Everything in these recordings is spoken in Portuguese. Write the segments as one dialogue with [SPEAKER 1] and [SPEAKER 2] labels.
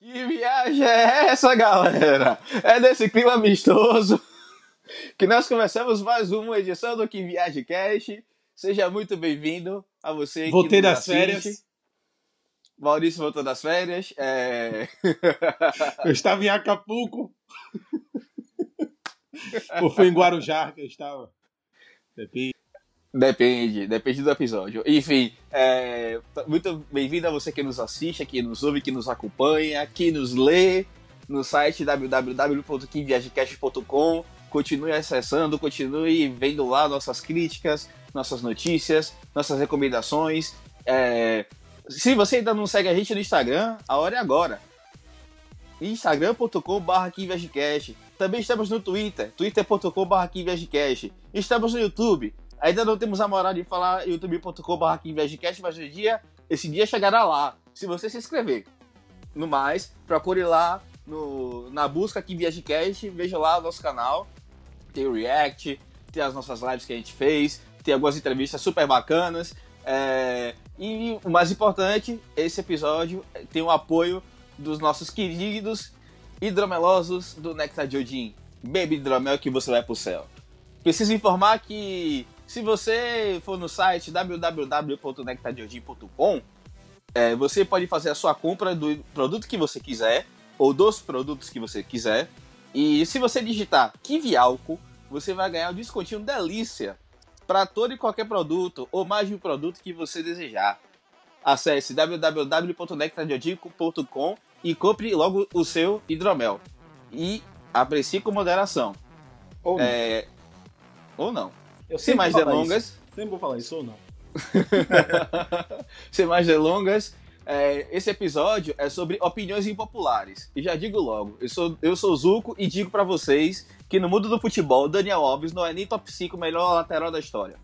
[SPEAKER 1] Que viagem é essa, galera? É desse clima amistoso que nós começamos mais uma edição do Que Viagem Cast. Seja muito bem-vindo a você
[SPEAKER 2] Voltei das
[SPEAKER 1] assiste.
[SPEAKER 2] férias.
[SPEAKER 1] Maurício voltou das férias. É...
[SPEAKER 2] Eu estava em Acapulco. Ou foi em Guarujá que eu estava? Depende.
[SPEAKER 1] Depende, depende do episódio. Enfim, é, muito bem-vindo a você que nos assiste, que nos ouve, que nos acompanha, que nos lê no site www.quimviagecast.com. Continue acessando, continue vendo lá nossas críticas, nossas notícias, nossas recomendações. É, se você ainda não segue a gente no Instagram, a hora é agora. instagram.com.br. Também estamos no Twitter, twitter.com.br. Estamos no YouTube. Ainda não temos a moral de falar youtube.com.br mas um dia, esse dia chegará lá, se você se inscrever. No mais, procure lá no, na busca aqui Viagecast, veja lá o nosso canal. Tem o React, tem as nossas lives que a gente fez, tem algumas entrevistas super bacanas. é, e o mais importante, esse episódio tem o apoio dos nossos queridos hidromelosos do Nectar de Odin. Bebe hidromel que você vai pro céu. Preciso informar que se você for no site www.nectardeodin.com, é, você pode fazer a sua compra do produto que você quiser, ou dos produtos que você quiser. E se você digitar Kiwi Álcool, você vai ganhar um descontinho delícia para todo e qualquer produto, ou mais de um produto que você desejar. Acesse www.nectardeodin.com e compre logo o seu hidromel. E aprecie com moderação.
[SPEAKER 3] Ou não.
[SPEAKER 1] É, ou não.
[SPEAKER 3] Eu
[SPEAKER 1] Sem mais delongas,
[SPEAKER 3] isso. Sempre vou falar isso ou não.
[SPEAKER 1] sem mais delongas, é, esse episódio é sobre opiniões impopulares. E já digo logo, eu sou, eu sou Zuco e digo pra vocês que no mundo do futebol, Daniel Alves não é nem top 5 melhor lateral da história.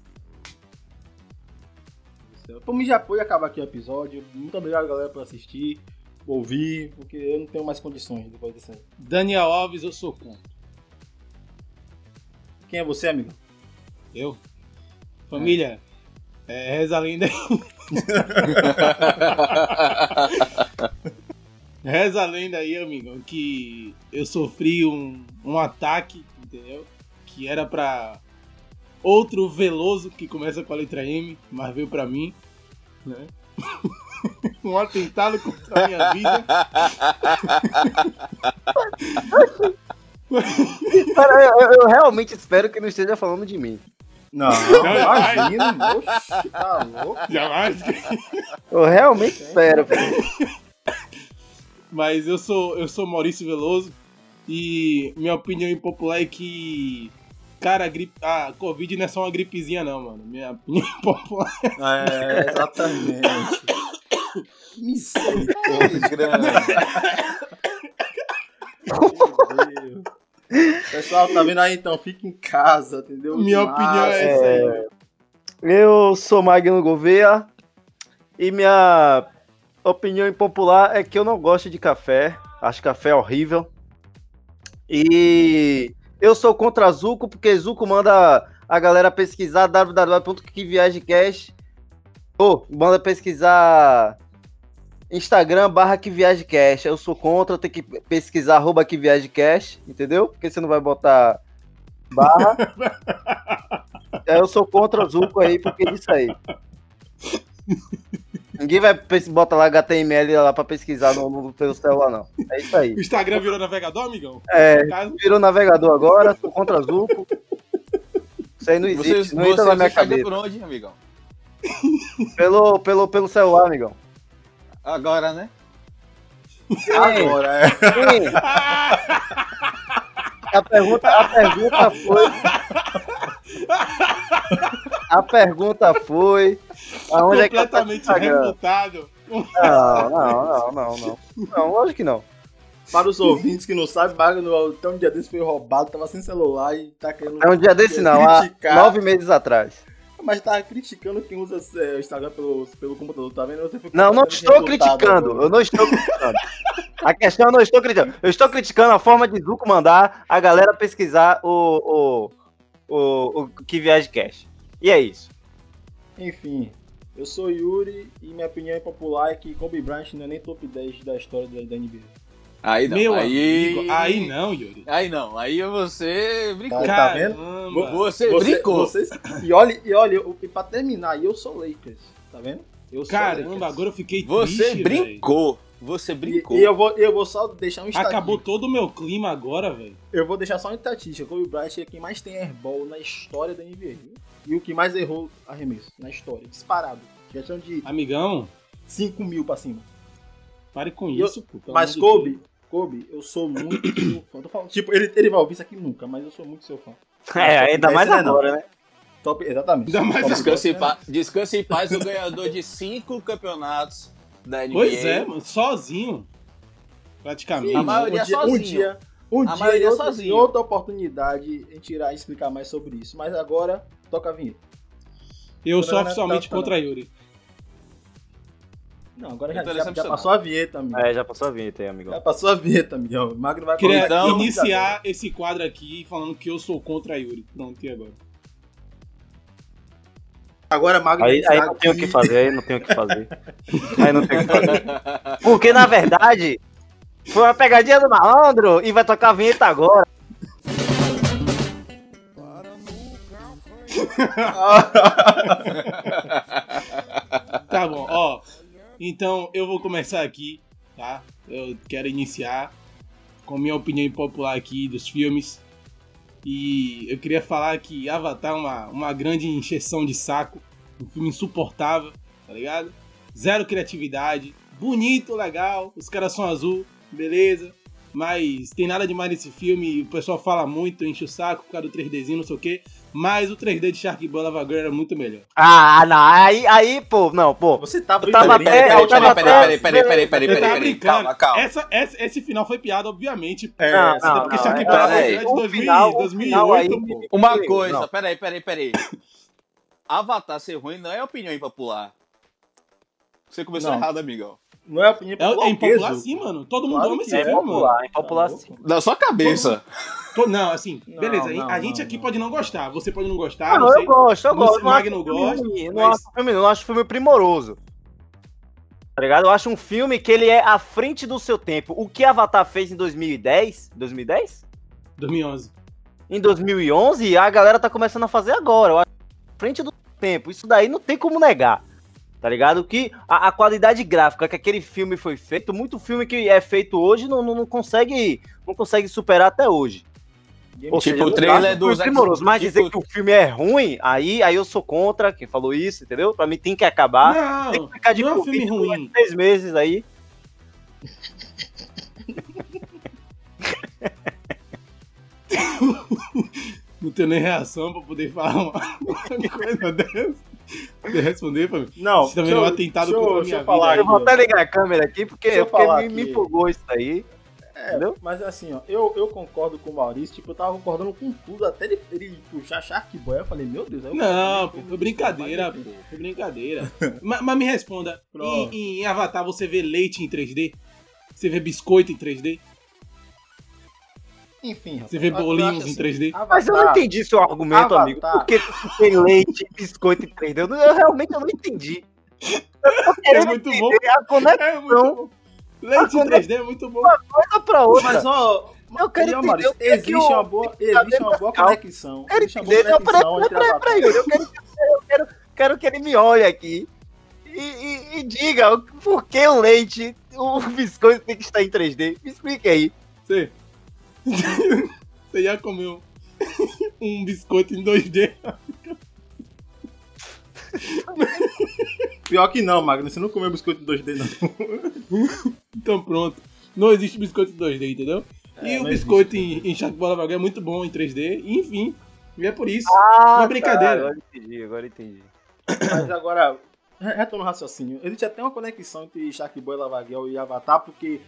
[SPEAKER 3] Por mim já foi acabar aqui o episódio. Muito obrigado, galera, por assistir, ouvir, porque eu não tenho mais condições depois desse aí.
[SPEAKER 2] Daniel Alves, eu sou contra.
[SPEAKER 3] Quem é você, amigo?
[SPEAKER 2] Eu? Família, é, reza a lenda aí. Reza a lenda aí, amigo, que eu sofri um, um ataque, entendeu? Que era pra outro Veloso, que começa com a letra M, mas veio pra mim, né? um atentado contra a minha vida.
[SPEAKER 4] Cara, eu, eu realmente espero que não esteja falando de mim.
[SPEAKER 3] Não, imagina. Oxi, tá louco.
[SPEAKER 2] Jamais.
[SPEAKER 4] Eu realmente espero. velho.
[SPEAKER 2] Mas eu sou, eu sou Maurício Veloso e minha opinião impopular é que. Cara, a, gripe, a Covid não é só uma gripezinha, não, mano. Minha opinião impopular.
[SPEAKER 3] É, exatamente. Misericórdia.
[SPEAKER 1] Grande.
[SPEAKER 3] Meu Deus. Pessoal, tá vendo aí então? Fica em casa, entendeu?
[SPEAKER 2] Minha opinião é essa aí, velho.
[SPEAKER 4] Eu sou Magno Gouveia e minha opinião impopular é que eu não gosto de café. Acho café horrível. E eu sou contra Zuco, porque Zuco manda a galera pesquisar www.queviagecast ou manda pesquisar Instagram barra que viagem cash. Eu sou contra, tem que pesquisar arroba que viagem cash, entendeu? Porque você não vai botar barra. É, eu sou contra o Zuco aí, porque disso aí. Ninguém vai botar lá HTML lá pra pesquisar no, no- pelo celular, não. É isso aí.
[SPEAKER 2] O Instagram virou navegador, amigão?
[SPEAKER 4] É, virou navegador agora, sou contra Zuco. Isso aí não existe,
[SPEAKER 1] Vocês,
[SPEAKER 4] não entra na minha cabeça.
[SPEAKER 1] por onde, amigão?
[SPEAKER 4] Pelo, pelo, pelo celular, amigão.
[SPEAKER 1] Agora, né?
[SPEAKER 3] Agora, é.
[SPEAKER 4] Sim. A pergunta, a pergunta foi. A pergunta foi. Aonde é que tá
[SPEAKER 2] completamente.
[SPEAKER 4] Não, não, não, não, não. Não, lógico que não.
[SPEAKER 3] Para os ouvintes que não sabem, Magno, até um dia desse foi roubado, tava sem celular e tá querendo.
[SPEAKER 4] É um dia desse não, há nove meses atrás.
[SPEAKER 3] Mas tava criticando quem usa é, o Instagram pelo, pelo computador, tá vendo? Você
[SPEAKER 4] Não, não estou criticando. Eu não estou criticando. A questão eu não estou criticando. Eu estou criticando a forma de Zuko mandar a galera pesquisar o, o, o, o que viagem cash. E é isso.
[SPEAKER 3] Enfim, eu sou Yuri e minha opinião é popular é que Kobe Bryant não é nem top 10 da história da NBA.
[SPEAKER 1] Aí não.
[SPEAKER 2] Meu
[SPEAKER 1] aí...
[SPEAKER 2] amigo, aí não, Yuri.
[SPEAKER 1] Aí não. Aí você brincou.
[SPEAKER 3] Tá- tá vendo?
[SPEAKER 2] Caramba.
[SPEAKER 1] Você, brincou.
[SPEAKER 3] vocês- e olha, e olha, eu- e pra terminar, eu sou Lakers, tá vendo? Eu sou
[SPEAKER 2] Caramba,
[SPEAKER 3] Lakers.
[SPEAKER 2] agora eu fiquei
[SPEAKER 1] Você
[SPEAKER 2] triste,
[SPEAKER 1] brincou. Você
[SPEAKER 3] E,
[SPEAKER 1] brincou.
[SPEAKER 3] e eu, vou, eu vou só deixar um estatístico.
[SPEAKER 2] Acabou todo o meu clima agora, velho.
[SPEAKER 3] Eu vou deixar só uma estatística. Kobe Bryant é quem mais tem airball na história da NBA. viu? E o que mais errou arremesso na história. Disparado. Questão de
[SPEAKER 2] Amigão,
[SPEAKER 3] 5 mil pra cima.
[SPEAKER 2] pare com
[SPEAKER 3] E eu-
[SPEAKER 2] isso, pô.
[SPEAKER 3] Mas Kobe,
[SPEAKER 2] Deus.
[SPEAKER 3] Kobe, eu sou muito seu fã. Tô falando, tipo, ele, ele vai ouvir isso aqui nunca, mas eu sou muito seu fã.
[SPEAKER 4] É, ainda mais
[SPEAKER 3] não.
[SPEAKER 4] agora, né?
[SPEAKER 3] Top, exatamente.
[SPEAKER 2] Ainda mais
[SPEAKER 1] Descanse em, pa... Descanse em paz o ganhador de cinco campeonatos da NBA.
[SPEAKER 2] Pois é, mano, sozinho. Praticamente.
[SPEAKER 1] A maioria
[SPEAKER 3] um dia,
[SPEAKER 1] sozinho.
[SPEAKER 3] Um dia, um
[SPEAKER 1] A
[SPEAKER 3] dia
[SPEAKER 1] maioria
[SPEAKER 3] em, outra,
[SPEAKER 1] sozinho.
[SPEAKER 3] em outra oportunidade, a gente irá explicar mais sobre isso. Mas agora, toca a vinheta.
[SPEAKER 2] Eu sou oficialmente contra Yuri.
[SPEAKER 3] Não, agora já,
[SPEAKER 1] tô
[SPEAKER 3] já, já
[SPEAKER 1] decepcionado.
[SPEAKER 3] passou a vinheta, amigo.
[SPEAKER 4] É, já passou a vinheta aí,
[SPEAKER 3] Já
[SPEAKER 4] amigão.
[SPEAKER 3] passou a vinheta, amigão. O Magno vai
[SPEAKER 2] Queria
[SPEAKER 3] aqui,
[SPEAKER 2] iniciar esse quadro aqui falando que eu sou contra Yuri. Pronto, e agora?
[SPEAKER 3] Agora, Magno
[SPEAKER 4] Aí,
[SPEAKER 3] vai
[SPEAKER 4] aí não tem o que fazer, aí não tem o que fazer. Aí não tem o que fazer. Porque, na verdade, foi uma pegadinha do malandro e vai tocar a vinheta agora.
[SPEAKER 2] Tá bom, ó. Então eu vou começar aqui, tá? Eu quero iniciar com minha opinião popular aqui dos filmes. E eu queria falar que Avatar é uma, uma grande encheção de saco. Um filme insuportável, tá ligado? Zero criatividade. Bonito, legal. Os caras são azul, beleza. Mas tem nada demais nesse filme. O pessoal fala muito, enche o saco por causa do 3Dzinho, não sei o quê. Mas o 3D de Shark Boy Lava Girl era muito melhor.
[SPEAKER 4] Ah, não, aí, aí, pô, não, pô.
[SPEAKER 3] Você tava
[SPEAKER 4] Eu tava
[SPEAKER 3] bem, né?
[SPEAKER 4] eu tava
[SPEAKER 1] Peraí, peraí, peraí, peraí, peraí, peraí, peraí, calma, calma.
[SPEAKER 2] Essa, essa- esse final foi piada, obviamente.
[SPEAKER 3] É,
[SPEAKER 4] Não, não,
[SPEAKER 2] porque
[SPEAKER 4] não,
[SPEAKER 2] Shark
[SPEAKER 4] é-
[SPEAKER 2] Boy Lava
[SPEAKER 1] peraí.
[SPEAKER 2] Girl é de
[SPEAKER 4] O
[SPEAKER 2] 2000,
[SPEAKER 4] final- o
[SPEAKER 2] 2008,
[SPEAKER 4] final aí-
[SPEAKER 2] pô.
[SPEAKER 1] Uma
[SPEAKER 4] Não.
[SPEAKER 1] coisa, peraí, peraí, peraí. Avatar ser ruim não é opinião impopular. Você começou
[SPEAKER 3] Não.
[SPEAKER 1] errado, amigão.
[SPEAKER 3] Não é opinião
[SPEAKER 2] É, é
[SPEAKER 3] popular,
[SPEAKER 2] impopular
[SPEAKER 3] Zuko?
[SPEAKER 2] sim, mano. Todo mundo
[SPEAKER 3] Claro
[SPEAKER 2] ama esse
[SPEAKER 3] é
[SPEAKER 2] filme, mano.
[SPEAKER 4] popular, é popular
[SPEAKER 3] Tá
[SPEAKER 4] sim.
[SPEAKER 1] sua cabeça.
[SPEAKER 2] To- Não, assim,
[SPEAKER 3] Não,
[SPEAKER 2] beleza.
[SPEAKER 3] não,
[SPEAKER 2] a gente
[SPEAKER 3] não,
[SPEAKER 2] aqui
[SPEAKER 3] não.
[SPEAKER 2] pode não gostar. Você pode não gostar,
[SPEAKER 4] Ah,
[SPEAKER 2] não
[SPEAKER 4] não,
[SPEAKER 2] sei.
[SPEAKER 4] eu gosto, eu
[SPEAKER 2] Você,
[SPEAKER 4] gosto. Não acho
[SPEAKER 2] Magno,
[SPEAKER 4] filme
[SPEAKER 2] gosta,
[SPEAKER 4] não
[SPEAKER 2] mas-
[SPEAKER 4] acho filme, não acho filme primoroso. Tá ligado? Eu acho um filme que ele é à frente do seu tempo. O que Avatar fez em 2010? 2010?
[SPEAKER 2] 2011.
[SPEAKER 4] Em 2011, a galera tá começando a fazer agora. Eu acho à frente do tempo. Isso daí não tem como negar. Tá ligado? Que a, a qualidade gráfica que aquele filme foi feito, muito filme que é feito hoje não, não, não consegue não consegue superar até hoje. Ou
[SPEAKER 1] Tipo,
[SPEAKER 4] seja,
[SPEAKER 1] o trailer
[SPEAKER 4] acho
[SPEAKER 1] do
[SPEAKER 4] filme primoroso, mas
[SPEAKER 1] tipo-
[SPEAKER 4] dizer que o filme é ruim, aí, aí eu sou contra quem falou isso, entendeu? Pra mim tem que acabar. Tem
[SPEAKER 2] Não,
[SPEAKER 4] que ficar de
[SPEAKER 2] não é um
[SPEAKER 4] Covid
[SPEAKER 2] filme
[SPEAKER 4] por
[SPEAKER 2] ruim.
[SPEAKER 4] Três meses aí.
[SPEAKER 2] Não tenho nem reação pra poder falar uma, uma coisa dessa. Poder responder mim.
[SPEAKER 3] Não,
[SPEAKER 2] Isso também é um atentado
[SPEAKER 3] deixa eu-
[SPEAKER 2] contra a
[SPEAKER 3] deixa
[SPEAKER 2] minha
[SPEAKER 3] eu falar
[SPEAKER 2] vida.
[SPEAKER 4] Eu vou até ligar a câmera aqui, porque,
[SPEAKER 3] eu
[SPEAKER 4] porque me, me
[SPEAKER 3] aqui.
[SPEAKER 4] empolgou isso aí.
[SPEAKER 3] É,
[SPEAKER 4] Entendeu?
[SPEAKER 3] mas assim, ó, eu, eu concordo com o Maurício, tipo, eu tava concordando com tudo, até ele, ele puxar Shark Boy, eu falei, meu Deus, aí eu
[SPEAKER 2] Não,
[SPEAKER 3] falei,
[SPEAKER 2] pô, foi brincadeira, pô. Foi brincadeira. mas, mas me responda, em, em Avatar você vê leite em 3D? Você vê biscoito em 3D?
[SPEAKER 3] Enfim, rapaz,
[SPEAKER 2] Você vê
[SPEAKER 3] eu
[SPEAKER 2] bolinhos
[SPEAKER 3] assim,
[SPEAKER 2] em 3D?
[SPEAKER 4] Mas eu não entendi seu argumento,
[SPEAKER 3] Avatar.
[SPEAKER 4] amigo. Por que tem leite, biscoito e três Eu, não- eu realmente eu não entendi. Eu
[SPEAKER 2] É muito bom.
[SPEAKER 4] a conexão
[SPEAKER 2] É muito bom. Leite em 3D é muito bom.
[SPEAKER 4] pra outra.
[SPEAKER 3] Mas, ó,
[SPEAKER 4] Eu quero entender que é que
[SPEAKER 3] existe uma boa, existe uma boa conexão.
[SPEAKER 4] quero
[SPEAKER 3] Existe uma boa
[SPEAKER 4] entender. Não, peraí,
[SPEAKER 3] conexão
[SPEAKER 4] peraí, peraí. Eu quero, eu quero, quero que ele me olhe aqui e, e- e diga por que o leite, o biscoito tem que estar em 3D. Me explique aí.
[SPEAKER 2] Você. Você já comeu um biscoito em 2D?
[SPEAKER 3] Pior que não, Magno, você não comeu biscoito em 2D, não.
[SPEAKER 2] Então pronto. Não existe biscoito em 2D, entendeu? e
[SPEAKER 3] É,
[SPEAKER 2] o
[SPEAKER 3] não
[SPEAKER 2] biscoito
[SPEAKER 3] existe.
[SPEAKER 2] em, em Shark Bola Vaga é muito bom em 3D. E, enfim. E é por isso.
[SPEAKER 4] Ah,
[SPEAKER 2] Uma brincadeira.
[SPEAKER 4] agora entendi, agora entendi.
[SPEAKER 3] Mas agora, re- retorno ao raciocínio. Existe até uma conexão entre Shark Boy, Lavaguel e Avatar, porque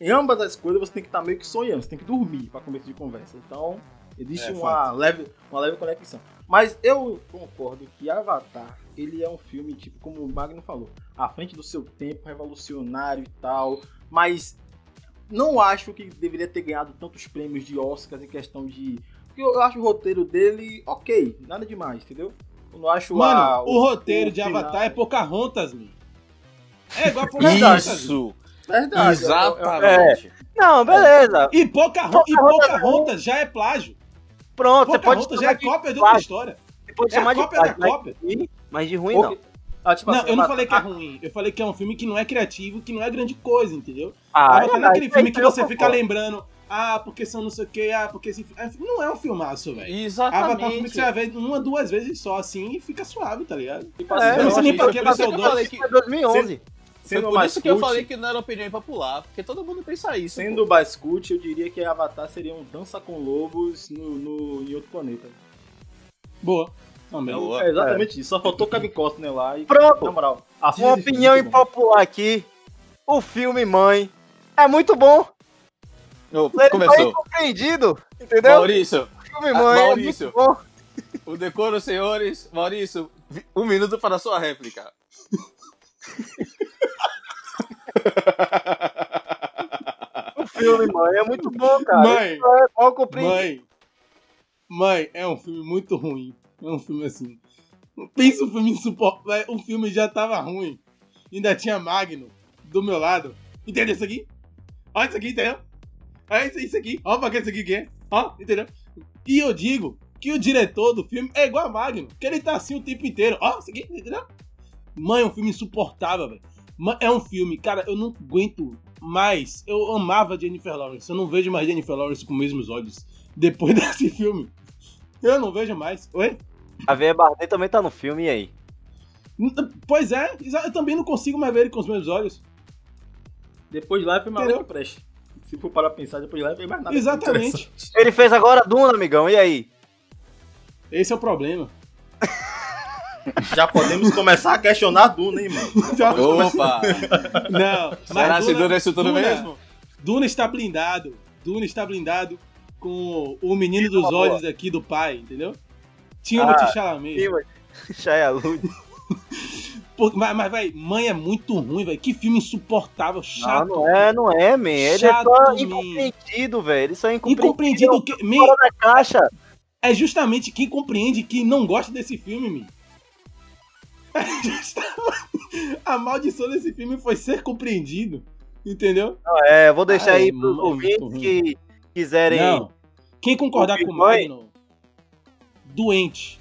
[SPEAKER 3] em ambas as coisas você tem que estar meio que sonhando, você tem que dormir para começo de conversa. Então, existe
[SPEAKER 2] É,
[SPEAKER 3] uma, leve, uma leve conexão. Mas eu concordo que Avatar, ele é um filme, tipo, como o Magno falou, à frente do seu tempo, revolucionário e tal, mas não acho que deveria ter ganhado tantos prêmios de Oscars em questão de. Porque eu acho o roteiro dele ok, nada demais, entendeu? Eu não acho
[SPEAKER 2] Mano,
[SPEAKER 3] a-
[SPEAKER 2] o roteiro
[SPEAKER 3] o
[SPEAKER 2] de
[SPEAKER 3] final-
[SPEAKER 2] Avatar é Pocahontas, mano. É igual a Pocahontas.
[SPEAKER 1] Isso!
[SPEAKER 3] Verdade.
[SPEAKER 1] Exatamente.
[SPEAKER 4] Não, beleza.
[SPEAKER 2] E Pocahontas, e Pocahontas já é plágio.
[SPEAKER 4] Pronto, você pode
[SPEAKER 2] Pocahontas já é cópia de outra
[SPEAKER 4] plágio.
[SPEAKER 2] história.
[SPEAKER 4] Você pode
[SPEAKER 2] É
[SPEAKER 4] chamar de
[SPEAKER 2] cópia da
[SPEAKER 4] plágio, mas
[SPEAKER 2] cópia.
[SPEAKER 4] de ruim- Mas de ruim
[SPEAKER 3] Ou
[SPEAKER 4] não.
[SPEAKER 3] Ah, tipo
[SPEAKER 2] Não,
[SPEAKER 3] assim,
[SPEAKER 2] eu não
[SPEAKER 3] Avatar-
[SPEAKER 2] falei que é ruim. Eu falei que é um filme que não é criativo, que não é grande coisa, entendeu?
[SPEAKER 4] Ah,
[SPEAKER 2] Avatar não é aquele
[SPEAKER 4] isso
[SPEAKER 2] filme que você fica
[SPEAKER 4] concordo.
[SPEAKER 2] lembrando, ah, porque são não sei o que, ah, porque esse é, Não é um filmaço, velho. Avatar é um filme que
[SPEAKER 1] Exatamente.
[SPEAKER 2] você vai ver uma, duas vezes só, assim, e fica suave, tá ligado?
[SPEAKER 4] É,
[SPEAKER 2] eu não sei nem
[SPEAKER 3] que
[SPEAKER 2] pra que
[SPEAKER 1] que,
[SPEAKER 4] É 2011.
[SPEAKER 1] foi
[SPEAKER 3] Sendo
[SPEAKER 1] por isso que eu falei que não era opinião popular, porque todo mundo pensa isso.
[SPEAKER 3] Sendo mais cult, eu diria que Avatar seria um Dança com Lobos no, no, em outro planeta.
[SPEAKER 2] Boa. Também.
[SPEAKER 1] Boa.
[SPEAKER 3] É exatamente isso. Só faltou Kevin Costner lá e.
[SPEAKER 4] Pronto.
[SPEAKER 3] Na moral.
[SPEAKER 4] Uma
[SPEAKER 3] filme,
[SPEAKER 4] opinião
[SPEAKER 3] bom.
[SPEAKER 4] impopular aqui. O filme Mãe é muito bom.
[SPEAKER 1] Ô,
[SPEAKER 4] Ele
[SPEAKER 1] começou.
[SPEAKER 4] foi incompreendido. Entendeu?
[SPEAKER 1] Maurício,
[SPEAKER 4] O filme Mãe
[SPEAKER 1] Maurício.
[SPEAKER 4] é muito bom.
[SPEAKER 1] o decoro, senhores. Maurício, um minuto para a sua réplica.
[SPEAKER 4] O filme Mãe é muito bom, cara.
[SPEAKER 2] Mãe.
[SPEAKER 4] É.
[SPEAKER 2] Mãe. Mãe, é um filme muito ruim. É um filme assim. Pensa um filme insuportável. O filme já tava ruim. Ainda tinha Magno do meu lado. Entendeu isso aqui? Olha isso aqui, entendeu? Olha isso, isso aqui. Olha pra que isso aqui que é. Ó, entendeu? E eu digo que o diretor do filme é igual a Magno. Que ele tá assim o tempo inteiro. Ó, isso aqui, entendeu? Mãe, é um filme insuportável, velho. É um filme, cara, eu não aguento mais. Eu amava Jennifer Lawrence. Eu não vejo mais Jennifer Lawrence com os mesmos olhos depois desse filme. Eu não vejo mais. Oi?
[SPEAKER 4] A Veia Bardet também tá no filme, e aí?
[SPEAKER 2] Pois é, eu também não consigo mais ver ele com os meus olhos.
[SPEAKER 3] Depois de lá foi que preste. Se for para pensar, depois de lá tem mais nada.
[SPEAKER 2] Exatamente.
[SPEAKER 4] Ele fez agora Duna, amigão, e aí?
[SPEAKER 2] Esse é o problema.
[SPEAKER 3] Já podemos começar a questionar a Duna, hein, mano?
[SPEAKER 2] Já-
[SPEAKER 1] Opa!
[SPEAKER 2] Não,
[SPEAKER 1] Será
[SPEAKER 2] mas
[SPEAKER 1] que
[SPEAKER 2] Duna,
[SPEAKER 1] Duna é isso tudo
[SPEAKER 2] Duna-
[SPEAKER 1] mesmo?
[SPEAKER 2] Duna está blindado. Duna está blindado com o menino dos
[SPEAKER 4] Uma boa.
[SPEAKER 2] olhos aqui do pai, entendeu? Timothée
[SPEAKER 4] Ah,
[SPEAKER 2] Chalamet.
[SPEAKER 4] Shia Luz.
[SPEAKER 2] Pô, mas, mas, vai, mãe é muito ruim, velho. Que filme insuportável,
[SPEAKER 4] Não,
[SPEAKER 2] chato.
[SPEAKER 4] não é, não é, man. Ele
[SPEAKER 2] Chato,
[SPEAKER 4] é só incompreendido, velho. Ele só é incompreendido.
[SPEAKER 2] Incompreendido o que. Man,
[SPEAKER 4] Fora da caixa.
[SPEAKER 2] é justamente quem compreende que não gosta desse filme, man. A maldição desse filme foi ser compreendido. Entendeu?
[SPEAKER 4] É, vou deixar
[SPEAKER 2] Ai,
[SPEAKER 4] aí pros
[SPEAKER 2] mano,
[SPEAKER 4] ouvintes que quiserem.
[SPEAKER 2] Não. Quem concordar com o? Magno, doente.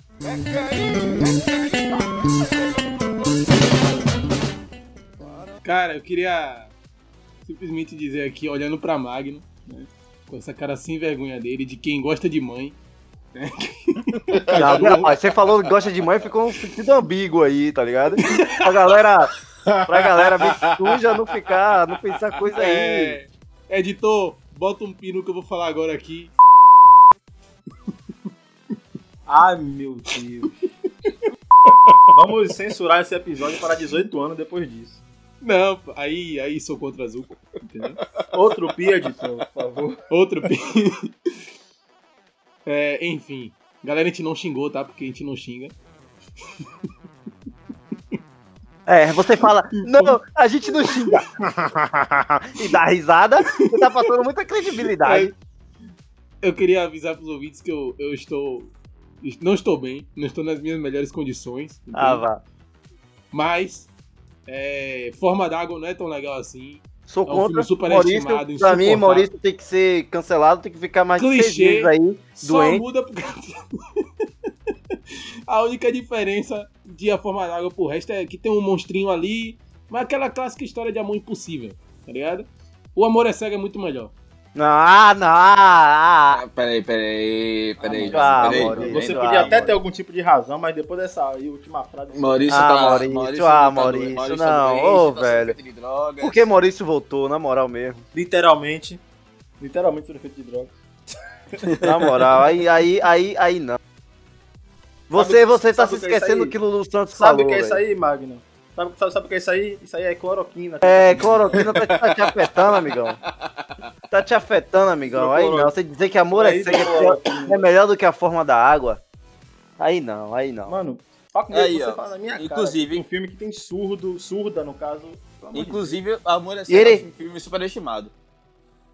[SPEAKER 2] Cara, eu queria simplesmente dizer aqui, olhando pra Magno, né, com essa cara sem vergonha dele, de quem gosta de mãe. Né,
[SPEAKER 4] Não, rapaz, você falou que gosta de mãe, ficou um sentido ambíguo aí, tá ligado? Pra galera, pra galera bem suja não ficar, não pensar coisa aí.
[SPEAKER 2] É, editor, bota um pino que eu vou falar agora aqui.
[SPEAKER 3] Ai, meu Deus. Vamos censurar esse episódio para 18 anos depois disso.
[SPEAKER 2] Não, aí, aí sou contra azul. Entendeu?
[SPEAKER 3] Outro pi, editor, por favor.
[SPEAKER 2] Outro pi. É, enfim. Galera, a gente não xingou, tá? Porque a gente não xinga.
[SPEAKER 4] É, você fala, não, a gente não xinga. e dá risada, você tá passando muita credibilidade.
[SPEAKER 2] Eu queria avisar pros ouvintes que eu, eu estou. Não estou bem, não estou nas minhas melhores condições. entendeu?
[SPEAKER 4] Ah, vá.
[SPEAKER 2] Mas. é, Forma d'água não é tão legal assim.
[SPEAKER 4] Sou
[SPEAKER 2] É um
[SPEAKER 4] contra.
[SPEAKER 2] super
[SPEAKER 4] Maurício, pra mim. Maurício tem que ser cancelado, tem que ficar mais de
[SPEAKER 2] Clichê.
[SPEAKER 4] meses aí,
[SPEAKER 2] Só
[SPEAKER 4] doente.
[SPEAKER 2] muda. A única diferença de A Forma d'Água pro resto é que tem um monstrinho ali, mas aquela clássica história de amor impossível, tá ligado? O Amor é Cego é muito melhor.
[SPEAKER 4] Ah, não, ah,
[SPEAKER 1] Ah, peraí, peraí, peraí.
[SPEAKER 4] Ah,
[SPEAKER 1] peraí.
[SPEAKER 4] Maurício.
[SPEAKER 3] Você
[SPEAKER 4] Ah,
[SPEAKER 3] podia até
[SPEAKER 4] Maurício.
[SPEAKER 3] ter algum tipo de razão, mas depois dessa aí, última frase.
[SPEAKER 1] Maurício
[SPEAKER 4] Ah,
[SPEAKER 1] tá.
[SPEAKER 4] Maurício,
[SPEAKER 1] tá
[SPEAKER 4] ah,
[SPEAKER 1] do-
[SPEAKER 4] Maurício,
[SPEAKER 1] tá
[SPEAKER 4] não, ô,
[SPEAKER 1] tá
[SPEAKER 4] velho.
[SPEAKER 1] drogas.
[SPEAKER 4] Por que Maurício voltou, na moral mesmo?
[SPEAKER 3] Literalmente. Literalmente sendo feito de droga.
[SPEAKER 4] Na moral, aí, aí, aí, aí não. Você,
[SPEAKER 3] Sabe-
[SPEAKER 4] você tá
[SPEAKER 3] sabe
[SPEAKER 4] se
[SPEAKER 3] que é
[SPEAKER 4] esquecendo
[SPEAKER 3] aí?
[SPEAKER 4] que o Lulu Santos
[SPEAKER 3] Sabe
[SPEAKER 4] falou,
[SPEAKER 3] o que é isso aí, Magno? Sabe, sabe, sabe o que é isso aí? Isso aí é cloroquina.
[SPEAKER 4] É, cloroquina tá, tá te afetando, amigão. Tá te afetando, amigão. Aí não, você dizer que amor é
[SPEAKER 3] Aí,
[SPEAKER 4] é, pior-
[SPEAKER 3] cloroquina.
[SPEAKER 4] é melhor do que a forma da água. Aí não, aí não.
[SPEAKER 3] Mano, Paco
[SPEAKER 1] Aí,
[SPEAKER 3] Aí, você
[SPEAKER 1] ó.
[SPEAKER 3] fala na minha
[SPEAKER 1] Inclusive-
[SPEAKER 3] cara. Um filme que tem surdo, surda, no caso. amor de
[SPEAKER 1] Inclusive, Amor é
[SPEAKER 4] E ele-
[SPEAKER 1] Cego é um filme superestimado.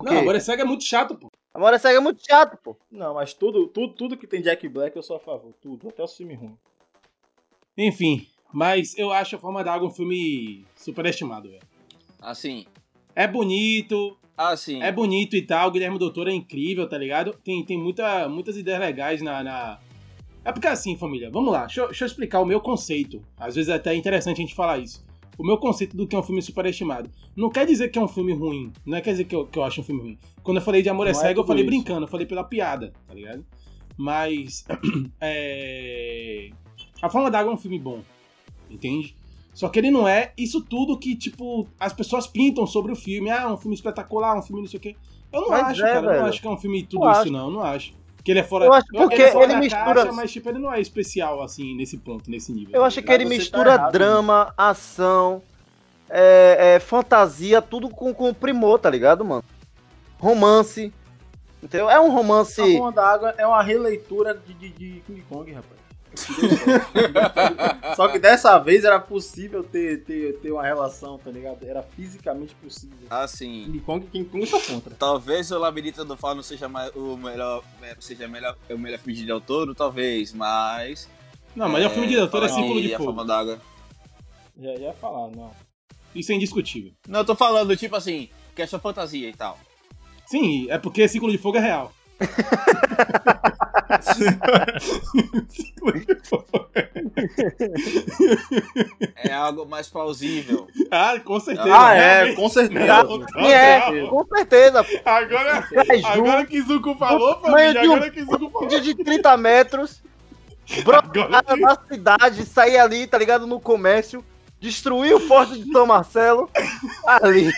[SPEAKER 2] Não,
[SPEAKER 4] quê?
[SPEAKER 2] agora cego é muito chato, pô.
[SPEAKER 4] Amor é cego é muito chato, pô.
[SPEAKER 3] Não, mas tudo, tudo, tudo que tem Jack Black eu sou a favor. Tudo, até o filme ruim.
[SPEAKER 2] Enfim, mas eu acho A Forma da Água um filme superestimado, velho.
[SPEAKER 1] Assim,
[SPEAKER 2] É bonito,
[SPEAKER 1] assim.
[SPEAKER 2] é bonito e tal. O Guilherme Doutor é incrível, tá ligado? Tem, tem muita, muitas ideias legais na, na- É porque assim, família, vamos lá. Deixa eu, deixa eu explicar o meu conceito. Às vezes é até interessante a gente falar isso. O meu conceito do que é um filme superestimado. Não quer dizer que é um filme ruim. Não é quer dizer que eu, que eu acho um filme ruim. Quando eu falei de Amor é
[SPEAKER 3] Não é
[SPEAKER 2] Cego, eu falei
[SPEAKER 3] isso.
[SPEAKER 2] brincando, eu falei pela piada, tá ligado? Mas. é... A Forma d'Água é um filme bom. Entende? Só que ele não é isso tudo que, tipo, as pessoas pintam sobre o filme. Ah, um filme espetacular, um filme não sei o quê. Eu não
[SPEAKER 4] Mas
[SPEAKER 2] acho,
[SPEAKER 4] é,
[SPEAKER 2] cara. Eu
[SPEAKER 4] velho.
[SPEAKER 2] não acho que é um filme tudo
[SPEAKER 4] Eu
[SPEAKER 2] isso,
[SPEAKER 4] acho.
[SPEAKER 2] não. Eu não acho. Que ele é fora.
[SPEAKER 4] Eu acho
[SPEAKER 2] eu-
[SPEAKER 4] porque
[SPEAKER 2] é fora
[SPEAKER 4] ele
[SPEAKER 2] da
[SPEAKER 4] mistura-
[SPEAKER 2] caixa, mas, tipo, ele não é especial, assim, nesse ponto, nesse nível.
[SPEAKER 4] Eu
[SPEAKER 2] tá
[SPEAKER 4] acho que ele
[SPEAKER 3] você tá
[SPEAKER 4] mistura
[SPEAKER 3] errado,
[SPEAKER 4] drama, ação, é, é, fantasia, tudo com, com primor, tá ligado, mano? Romance. Entendeu? É um
[SPEAKER 3] A
[SPEAKER 4] romance.
[SPEAKER 3] Forma da Água é uma releitura de, de, de King Kong, rapaz. Só que dessa vez era possível ter, ter, ter uma relação, tá ligado? Era fisicamente possível.
[SPEAKER 1] Assim.
[SPEAKER 3] King Kong, King Kong contra.
[SPEAKER 1] Talvez o Labirinto do Fauno seja mais, o melhor, é, seja melhor, o melhor filme de Toro, talvez, mas...
[SPEAKER 2] Não, mas é, o filme de doutor é Círculo
[SPEAKER 1] que
[SPEAKER 2] de
[SPEAKER 1] A
[SPEAKER 2] Fogo.
[SPEAKER 1] D'Água.
[SPEAKER 3] Já ia falar, não.
[SPEAKER 2] Isso é indiscutível.
[SPEAKER 1] Não, eu tô falando, tipo assim, questão fantasia e tal.
[SPEAKER 2] Sim, é porque Círculo de Fogo é real.
[SPEAKER 1] É algo mais plausível.
[SPEAKER 2] Ah, com certeza.
[SPEAKER 3] Ah, é,
[SPEAKER 2] realmente.
[SPEAKER 3] com certeza.
[SPEAKER 2] Não,
[SPEAKER 3] Com
[SPEAKER 2] não,
[SPEAKER 4] É,
[SPEAKER 2] não.
[SPEAKER 4] com certeza. pô.
[SPEAKER 2] Agora,
[SPEAKER 4] É
[SPEAKER 2] agora que Zuko falou, família,
[SPEAKER 4] de um
[SPEAKER 2] agora que Zuko falou.
[SPEAKER 4] de 30 metros. Brotar na cidade, sair ali, tá ligado? No comércio. Destruir o forte de São Marcelo. Ali.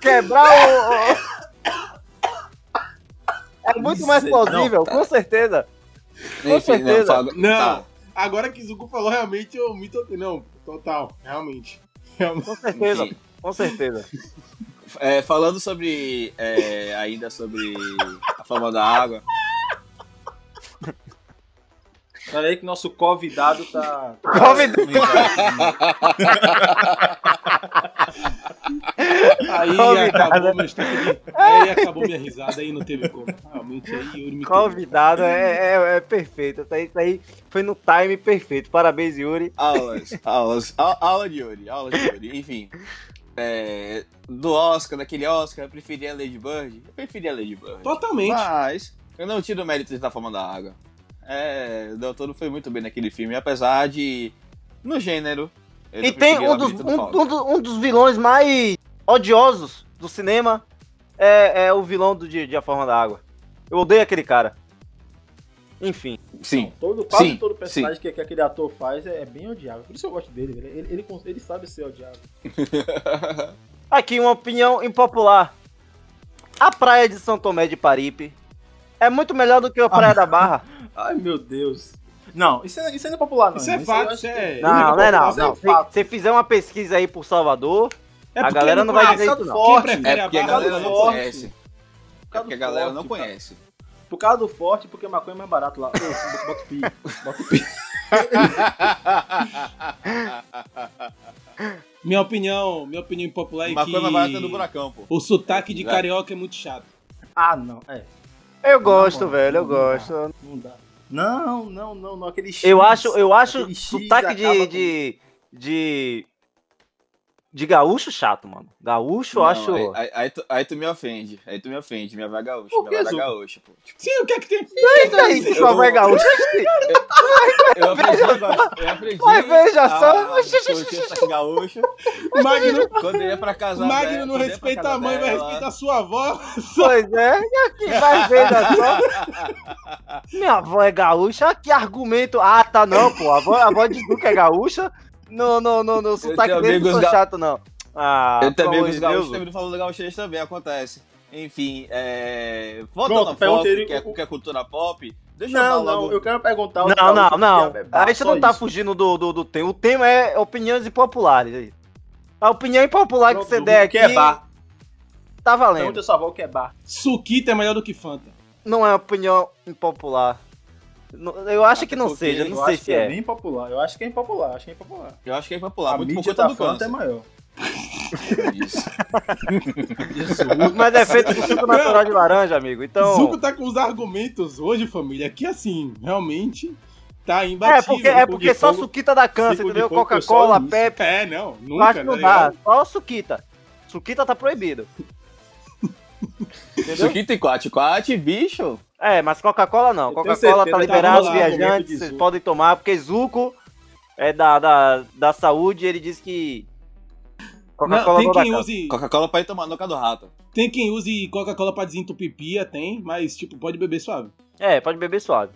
[SPEAKER 4] Quebrar o. É muito mais plausível,
[SPEAKER 1] Não, tá.
[SPEAKER 4] com certeza. Com certeza.
[SPEAKER 1] fala-
[SPEAKER 2] Não,
[SPEAKER 1] tá.
[SPEAKER 2] agora que Zuko falou, realmente eu me toquei. Não, total, realmente. Realmente.
[SPEAKER 4] Com certeza,
[SPEAKER 1] Enfim.
[SPEAKER 4] com certeza.
[SPEAKER 1] É, falando sobre. é, ainda sobre a forma da água.
[SPEAKER 3] Pera aí que nosso convidado tá.
[SPEAKER 4] Convidado.
[SPEAKER 2] Aí
[SPEAKER 4] Convidado.
[SPEAKER 2] acabou meu estoque de... Aí acabou minha risada, aí não teve como. Realmente aí Yuri me.
[SPEAKER 4] Convidado é, é, é perfeito. Isso aí, isso aí foi no time perfeito. Parabéns, Yuri.
[SPEAKER 1] Aulas, aulas, au- aula de Yuri, aula de Yuri. Enfim. é, do Oscar, daquele Oscar, eu preferia Lady Bird. Eu preferia Lady Bird.
[SPEAKER 2] Totalmente.
[SPEAKER 1] Mas eu não tiro méritos da forma da água. É, o Del Toro foi muito bem naquele filme, apesar de. No gênero.
[SPEAKER 4] E tem um dos,
[SPEAKER 1] do
[SPEAKER 4] um, um do- um dos vilões mais odiosos do cinema. É, é o vilão do, de, de A Forma da Água. Eu odeio aquele cara. Enfim.
[SPEAKER 1] Sim.
[SPEAKER 3] Todo, quase
[SPEAKER 1] Sim,
[SPEAKER 3] todo personagem que, que aquele ator faz é, é bem odiável. Por isso eu gosto dele. Ele, ele, ele, ele sabe ser odiável.
[SPEAKER 4] Aqui uma opinião impopular. A praia de São Tomé de Paripe é muito melhor do que a Praia da Barra.
[SPEAKER 3] Ai, meu Deus. Não, isso, é, isso não é popular, não.
[SPEAKER 2] Isso é fato,
[SPEAKER 3] eu acho
[SPEAKER 2] isso
[SPEAKER 3] que
[SPEAKER 2] é-
[SPEAKER 4] Não, não é não.
[SPEAKER 3] Isso é
[SPEAKER 4] não. Se você fizer uma pesquisa aí por Salvador,
[SPEAKER 2] É
[SPEAKER 4] a galera não vai
[SPEAKER 2] conhece.
[SPEAKER 4] dizer isso não.
[SPEAKER 3] Forte.
[SPEAKER 1] É porque a galera
[SPEAKER 2] do
[SPEAKER 1] não
[SPEAKER 2] forte?
[SPEAKER 1] conhece. É
[SPEAKER 3] Por causa
[SPEAKER 1] porque a
[SPEAKER 3] do
[SPEAKER 1] galera
[SPEAKER 3] forte,
[SPEAKER 1] não conhece.
[SPEAKER 3] Por causa do forte, porque maconha é mais barato lá. Ô, bota o pi. Bota o pi.
[SPEAKER 2] Minha opinião, minha opinião impopular é que
[SPEAKER 1] coisa mais barata do buracão, pô.
[SPEAKER 2] o sotaque de carioca é muito chato.
[SPEAKER 3] Ah, não. É.
[SPEAKER 4] eu gosto,
[SPEAKER 3] Não,
[SPEAKER 4] velho, eu
[SPEAKER 3] não dá.
[SPEAKER 4] gosto.
[SPEAKER 3] Não dá. Não, não, não, não. Aquele X.
[SPEAKER 4] Eu acho, eu acho sotaque de,
[SPEAKER 3] com-
[SPEAKER 4] de, de. de gaúcho chato, mano. Gaúcho eu
[SPEAKER 1] Não,
[SPEAKER 4] acho.
[SPEAKER 1] Aí, aí- aí tu, aí tu me ofende. Aí tu me ofende. Minha vai gaúcha.
[SPEAKER 3] Por
[SPEAKER 1] Minha da
[SPEAKER 3] Zuko?
[SPEAKER 1] gaúcha, pô. Tipo,
[SPEAKER 2] Sim, o que é que tem?
[SPEAKER 4] E aí, sua vai gaúcho?
[SPEAKER 1] Eu aprendi agora. Eu aprendi.
[SPEAKER 4] Mas veja só.
[SPEAKER 1] a curtir sotaque gaúcho.
[SPEAKER 2] Magno,
[SPEAKER 1] Quando ia pra casa
[SPEAKER 2] Magno
[SPEAKER 1] dela-
[SPEAKER 2] não respeita a mãe, vai
[SPEAKER 1] dela,
[SPEAKER 2] respeitar a sua avó.
[SPEAKER 4] Pois é, e aqui vai veja só. Minha avó é gaúcha, que argumento. Ah, tá não, pô. A avó, a avó de Duque é gaúcha. No, no, no, no sotaque dele não sou
[SPEAKER 1] ga-
[SPEAKER 4] chato, não. Ah,
[SPEAKER 1] Eu também os gaúchos também falando gaúchês também, acontece. Enfim, é... voltando
[SPEAKER 3] Pronto,
[SPEAKER 1] ao pop, que é, que é cultura pop, deixa eu
[SPEAKER 3] Não,
[SPEAKER 1] falar
[SPEAKER 3] não, eu quero perguntar.
[SPEAKER 4] Não,
[SPEAKER 3] gaúchos
[SPEAKER 4] não, não.
[SPEAKER 3] que é
[SPEAKER 4] A gente
[SPEAKER 3] só
[SPEAKER 4] não tá
[SPEAKER 3] isso.
[SPEAKER 4] fugindo do, do, do tema. O tema é opiniões impopulares aí. A opinião impopular
[SPEAKER 3] Pronto,
[SPEAKER 4] que você der
[SPEAKER 3] que
[SPEAKER 4] aqui
[SPEAKER 3] é bar.
[SPEAKER 4] tá
[SPEAKER 3] Pergunta
[SPEAKER 4] valendo.
[SPEAKER 3] a sua avó o que é bar.
[SPEAKER 2] Suquita é melhor do que Fanta.
[SPEAKER 4] Não é opinião impopular. Eu acho que não
[SPEAKER 1] Porque
[SPEAKER 4] seja,
[SPEAKER 1] eu
[SPEAKER 4] não
[SPEAKER 3] eu
[SPEAKER 4] sei
[SPEAKER 3] acho
[SPEAKER 4] se
[SPEAKER 3] que é
[SPEAKER 4] é.
[SPEAKER 3] bem popular. Eu acho que é impopular, acho que é impopular.
[SPEAKER 1] Eu acho que é popular,
[SPEAKER 3] a
[SPEAKER 1] muito por
[SPEAKER 3] mídia
[SPEAKER 1] conta
[SPEAKER 3] da
[SPEAKER 1] do
[SPEAKER 3] Fanta é maior.
[SPEAKER 1] Isso.
[SPEAKER 4] Mas é feito com suco natural de laranja, amigo. Então.
[SPEAKER 2] Zuko tá com os argumentos hoje, família, que assim, realmente tá
[SPEAKER 4] É
[SPEAKER 2] imbatível.
[SPEAKER 4] porque, é porque só
[SPEAKER 3] fogo-
[SPEAKER 4] suquita dá câncer, entendeu?
[SPEAKER 3] só
[SPEAKER 4] Coca-Cola. Pepsi.
[SPEAKER 2] É, não, nunca,
[SPEAKER 4] acho que não
[SPEAKER 2] tá
[SPEAKER 4] dá. Só suquita. Suquita tá proibido. Entendeu?
[SPEAKER 1] Suquita e quate, quate, bicho.
[SPEAKER 4] É, mas Coca-Cola não. Coca-Cola tá
[SPEAKER 3] que
[SPEAKER 4] liberado,
[SPEAKER 2] lá,
[SPEAKER 4] viajantes vocês podem tomar, porque Zuko é da, da, da saúde ele diz que. Coca-Cola
[SPEAKER 2] tem quem use,
[SPEAKER 1] Coca-Cola pra ir tomar no do rato.
[SPEAKER 2] tem quem use Coca-Cola pra desentupir pia, tem, mas tipo, pode beber suave.
[SPEAKER 4] É, pode beber suave.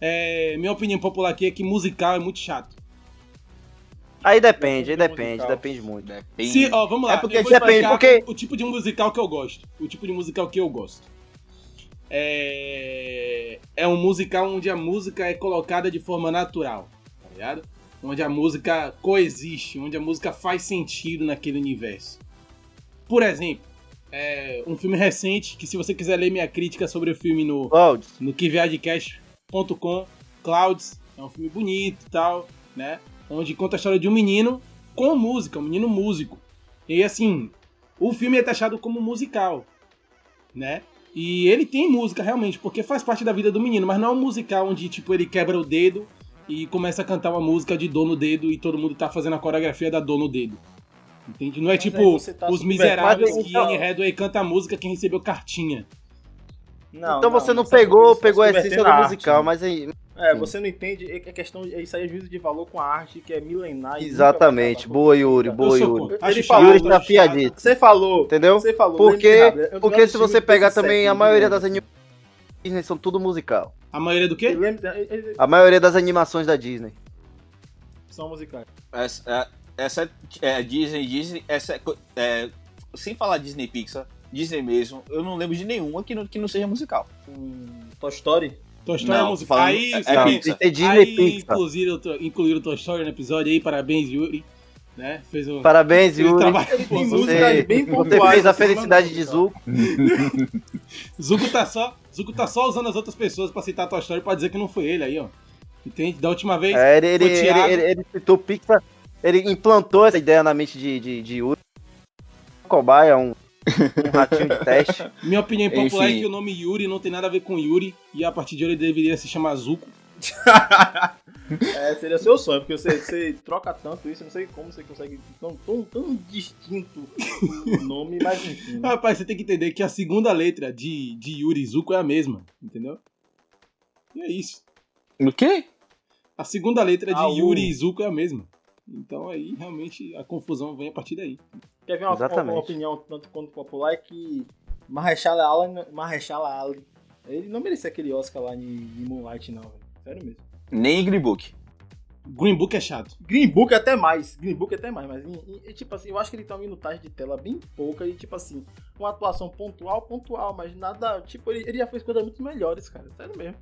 [SPEAKER 2] É, minha opinião popular aqui é que musical é muito chato.
[SPEAKER 4] Aí depende, aí
[SPEAKER 3] Depende musical.
[SPEAKER 4] depende muito.
[SPEAKER 1] Depende.
[SPEAKER 2] Se, ó, vamos lá.
[SPEAKER 1] É porque
[SPEAKER 2] eu vou
[SPEAKER 4] depende, porque-
[SPEAKER 2] o tipo de musical que eu gosto. O tipo de musical que eu gosto. É, é um musical onde a música é colocada de forma natural, tá ligado? Onde a música coexiste, onde a música faz sentido naquele universo. Por exemplo, é um filme recente que se você quiser ler minha crítica sobre o filme no
[SPEAKER 4] Cláudio,
[SPEAKER 2] no kiviadcast.com, Clouds, é um filme bonito e tal, né? Onde conta a história de um menino com música, um menino músico. E assim, o filme é taxado como musical, né? E ele tem música realmente, porque faz parte da vida do menino, mas não é um musical onde tipo ele quebra o dedo e começa a cantar uma música de dor no dedo e todo mundo tá fazendo a coreografia da dor no dedo. Entende? Não é
[SPEAKER 3] Mas
[SPEAKER 2] tipo
[SPEAKER 3] tá
[SPEAKER 2] os miseráveis que
[SPEAKER 4] então-
[SPEAKER 2] Anne Hathaway canta a música quem recebeu cartinha.
[SPEAKER 3] Não,
[SPEAKER 4] então você não pegou?
[SPEAKER 3] Você
[SPEAKER 4] pegou a
[SPEAKER 3] tá
[SPEAKER 4] essência do musical,
[SPEAKER 3] arte,
[SPEAKER 4] mas aí.
[SPEAKER 3] É, você não entende, é é questão, isso aí é juízo de valor com a arte que é milenar. e
[SPEAKER 4] Exatamente. Boa, Yuri, boa, Yuri.
[SPEAKER 3] Ele falou,
[SPEAKER 4] Yuri tá
[SPEAKER 2] acho
[SPEAKER 4] afiadito.
[SPEAKER 3] Você falou,
[SPEAKER 4] Entendeu?
[SPEAKER 3] você falou.
[SPEAKER 4] Porque, porque se você pegar também a maioria das animações são tudo musical.
[SPEAKER 2] A maioria do quê?
[SPEAKER 3] é, é, é,
[SPEAKER 4] A maioria das animações da Disney.
[SPEAKER 3] São musicais.
[SPEAKER 1] Essa, é- essa é Disney, Disney, essa é é, sem falar Disney Pixar, Disney mesmo, eu não lembro de nenhuma que não, que não seja musical.
[SPEAKER 3] Um, Toy Story.
[SPEAKER 2] Toy Story é
[SPEAKER 1] Não,
[SPEAKER 2] musical.
[SPEAKER 1] falando-
[SPEAKER 2] Aí,
[SPEAKER 1] é- é
[SPEAKER 4] Disney
[SPEAKER 2] aí
[SPEAKER 4] Pixar.
[SPEAKER 2] incluíram, incluíram Toy Story no episódio aí, parabéns, Yuri. Né? Fez um.
[SPEAKER 4] Parabéns,
[SPEAKER 2] Ele
[SPEAKER 4] Yuri.
[SPEAKER 3] Ele tem
[SPEAKER 4] Você,
[SPEAKER 3] bem
[SPEAKER 4] você
[SPEAKER 3] pontuais,
[SPEAKER 4] fez a felicidade de Zuko.
[SPEAKER 2] Zuko tá só. Zuko tá só usando as outras pessoas pra citar Toy Story pra dizer que não foi ele aí, ó. Entende? Da última vez.
[SPEAKER 4] É, ele, ele, ele, ele, ele citou Pixar, ele implantou essa ideia na mente de, de, de Yuri. Cobaia, um, um ratinho de teste.
[SPEAKER 2] Minha opinião popular
[SPEAKER 1] Enfim.
[SPEAKER 2] é que o nome Yuri não tem nada a ver com Yuri. E a partir de hoje ele deveria se chamar Zuko.
[SPEAKER 3] É, seria seu sonho, porque você, você troca tanto isso, eu não sei como você consegue tão, tão, tão distinto o nome, mas enfim. né?
[SPEAKER 2] Rapaz, você tem que entender que a segunda letra de, de Yuri e Zuko é a mesma, entendeu? E é isso.
[SPEAKER 1] O quê?
[SPEAKER 2] A segunda letra de
[SPEAKER 3] Ah,
[SPEAKER 2] Yuri e Zuko é a mesma. Então aí realmente a confusão vem a partir daí.
[SPEAKER 3] Quer ver uma, uma, uma opinião tanto quanto popular é que Ali, Mahershala Ali, ele não merecia aquele Oscar lá em, em Moonlight não, velho. Sério mesmo.
[SPEAKER 1] Nem Green Book.
[SPEAKER 2] Green Book é chato.
[SPEAKER 3] Green Book até mais, Green Book até mais, mas em- em- tipo assim, eu acho que ele tem uma minutagem de tela bem pouca e tipo assim, uma atuação pontual, pontual, mas nada, tipo, ele, ele já fez coisas muito melhores, cara, sério mesmo.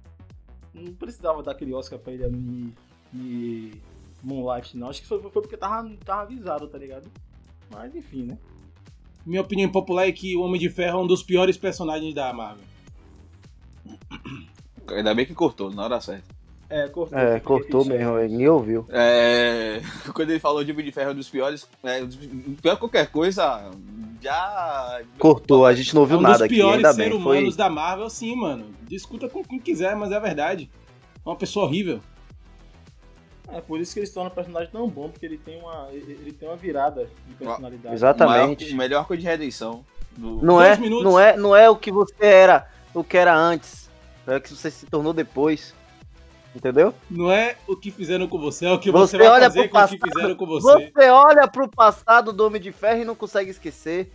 [SPEAKER 3] Não precisava dar aquele Oscar pra ele ali em Moonlight não, acho que foi, foi porque tava, tava avisado, tá ligado? Mas enfim, né?
[SPEAKER 2] Minha opinião popular é que o Homem de Ferro é um dos piores personagens da Marvel.
[SPEAKER 1] Ainda bem que cortou, na hora certa.
[SPEAKER 3] É, cortou.
[SPEAKER 4] É, cortou
[SPEAKER 3] repetindo.
[SPEAKER 4] mesmo, ele nem ouviu.
[SPEAKER 1] É, quando ele falou de Homem de Ferro é um dos piores, é, dos- pior que qualquer coisa, já.
[SPEAKER 4] Cortou, a gente não
[SPEAKER 2] É
[SPEAKER 4] ouviu
[SPEAKER 2] um
[SPEAKER 4] nada
[SPEAKER 2] dos
[SPEAKER 4] aqui,
[SPEAKER 2] piores
[SPEAKER 4] ainda
[SPEAKER 2] seres
[SPEAKER 4] bem. Foi...
[SPEAKER 2] humanos da Marvel, sim, mano. Discuta com quem quiser, mas é verdade. É uma pessoa horrível.
[SPEAKER 3] É por isso que ele se torna um personagem tão bom, porque ele tem uma, ele, ele tem uma virada de personalidade.
[SPEAKER 4] Exatamente.
[SPEAKER 1] O maior, o melhor arco de redenção. Do...
[SPEAKER 4] Não é,
[SPEAKER 2] minutos.
[SPEAKER 4] não, é, não é o que você era, o que era antes. É o que você se tornou depois. Entendeu?
[SPEAKER 2] Não é o que fizeram com você, é o que
[SPEAKER 4] Você
[SPEAKER 2] você, vai
[SPEAKER 4] olha
[SPEAKER 2] fazer
[SPEAKER 4] pro
[SPEAKER 2] com o que
[SPEAKER 4] passado,
[SPEAKER 2] fizeram com você.
[SPEAKER 4] Você olha pro passado do Homem de Ferro e não consegue esquecer.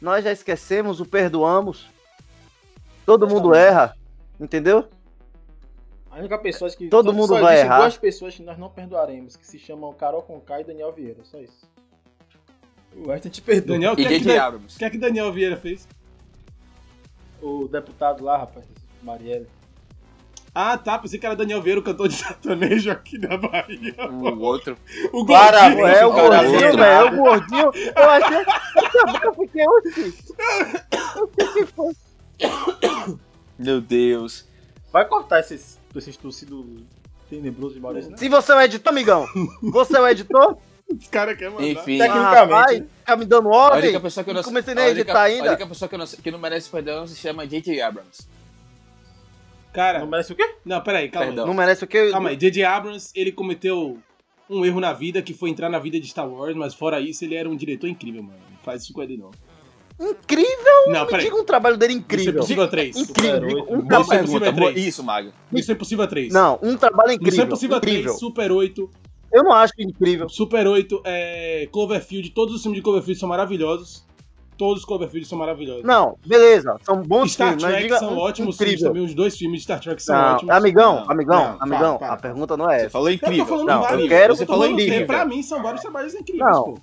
[SPEAKER 4] Nós já esquecemos, o perdoamos. Todo mundo erra. Entendeu?
[SPEAKER 3] A única pessoa que.
[SPEAKER 4] Todo
[SPEAKER 3] só-
[SPEAKER 4] mundo
[SPEAKER 3] só
[SPEAKER 4] vai errar.
[SPEAKER 3] duas pessoas que nós não perdoaremos, que se chamam Carol Conká e Daniel Vieira, só isso. O resto a gente perdoa.
[SPEAKER 2] Daniel, o que, é que, o que é que Daniel Vieira fez?
[SPEAKER 3] O deputado lá, rapaz, Marielle.
[SPEAKER 2] Ah, tá. Pensei que era Daniel Vieira, o cantor de sertanejo aqui da Bahia.
[SPEAKER 1] O outro.
[SPEAKER 2] O
[SPEAKER 3] Para,
[SPEAKER 2] gordinho.
[SPEAKER 4] É o
[SPEAKER 1] cara,
[SPEAKER 4] gordinho, velho. É o gordinho. Eu achei. Eu fiquei, oxi. O que que foi?
[SPEAKER 1] Meu Deus.
[SPEAKER 3] Vai cortar esses, esses tossidos tenebrosos de Maurício, né?
[SPEAKER 4] Se você é o editor, amigão, você é o editor?
[SPEAKER 2] Os caras querem mandar.
[SPEAKER 1] Enfim,
[SPEAKER 3] Tecnicamente,
[SPEAKER 4] Ah, rapaz,
[SPEAKER 3] né?
[SPEAKER 4] fica me dando
[SPEAKER 1] a
[SPEAKER 4] ordem.
[SPEAKER 1] única pessoa que eu não
[SPEAKER 4] Não comecei nem
[SPEAKER 1] a
[SPEAKER 4] a editar ainda.
[SPEAKER 1] A única pessoa que, não, que não merece perdão se chama J.J. Abrams.
[SPEAKER 2] Cara,
[SPEAKER 3] Não merece o quê?
[SPEAKER 2] não, peraí, calma
[SPEAKER 1] Perdão.
[SPEAKER 4] Não merece o que?
[SPEAKER 2] Calma aí, J.J. Abrams, ele cometeu um erro na vida que foi entrar na vida de Star Wars, mas fora isso, ele era um diretor incrível, mano. Não faz isso com ele, não.
[SPEAKER 4] Incrível!
[SPEAKER 2] Não,
[SPEAKER 4] Me
[SPEAKER 2] peraí.
[SPEAKER 4] diga um trabalho dele
[SPEAKER 2] Missão
[SPEAKER 4] incrível.
[SPEAKER 2] Impossível 3.
[SPEAKER 4] Incrível.
[SPEAKER 3] Super
[SPEAKER 4] Um
[SPEAKER 3] oito.
[SPEAKER 1] Boa
[SPEAKER 2] Missão
[SPEAKER 4] trabalho...
[SPEAKER 2] Impossível
[SPEAKER 1] pergunta, boa-
[SPEAKER 2] 3.
[SPEAKER 1] isso, Maga.
[SPEAKER 2] Missão Impossível 3.
[SPEAKER 4] Não, um trabalho
[SPEAKER 2] Missão
[SPEAKER 4] incrível.
[SPEAKER 2] Impossível
[SPEAKER 4] Incrível.
[SPEAKER 2] 3, Super 8.
[SPEAKER 4] Eu não acho incrível.
[SPEAKER 2] Super 8, é, Cloverfield. Todos os filmes de Cloverfield são maravilhosos. Todos os Cloverfield são maravilhosos.
[SPEAKER 4] Não, beleza. São bons
[SPEAKER 2] Star
[SPEAKER 4] filmes, mas
[SPEAKER 2] Trek
[SPEAKER 4] diga
[SPEAKER 2] são ótimos filmes
[SPEAKER 4] incrível.
[SPEAKER 2] também. Os dois filmes de Star Trek são
[SPEAKER 4] Não,
[SPEAKER 2] ótimos.
[SPEAKER 4] amigão,
[SPEAKER 1] Não,
[SPEAKER 4] amigão,
[SPEAKER 2] não,
[SPEAKER 4] amigão,
[SPEAKER 2] para, para.
[SPEAKER 4] a pergunta não é
[SPEAKER 1] Você
[SPEAKER 4] essa.
[SPEAKER 1] falou
[SPEAKER 2] Eu tô
[SPEAKER 1] incrível.
[SPEAKER 2] falando
[SPEAKER 4] Não,
[SPEAKER 2] vários.
[SPEAKER 4] eu quero-
[SPEAKER 1] Você falou incrível.
[SPEAKER 2] Pra mim são vários trabalhos incríveis,
[SPEAKER 4] Não.
[SPEAKER 2] pô.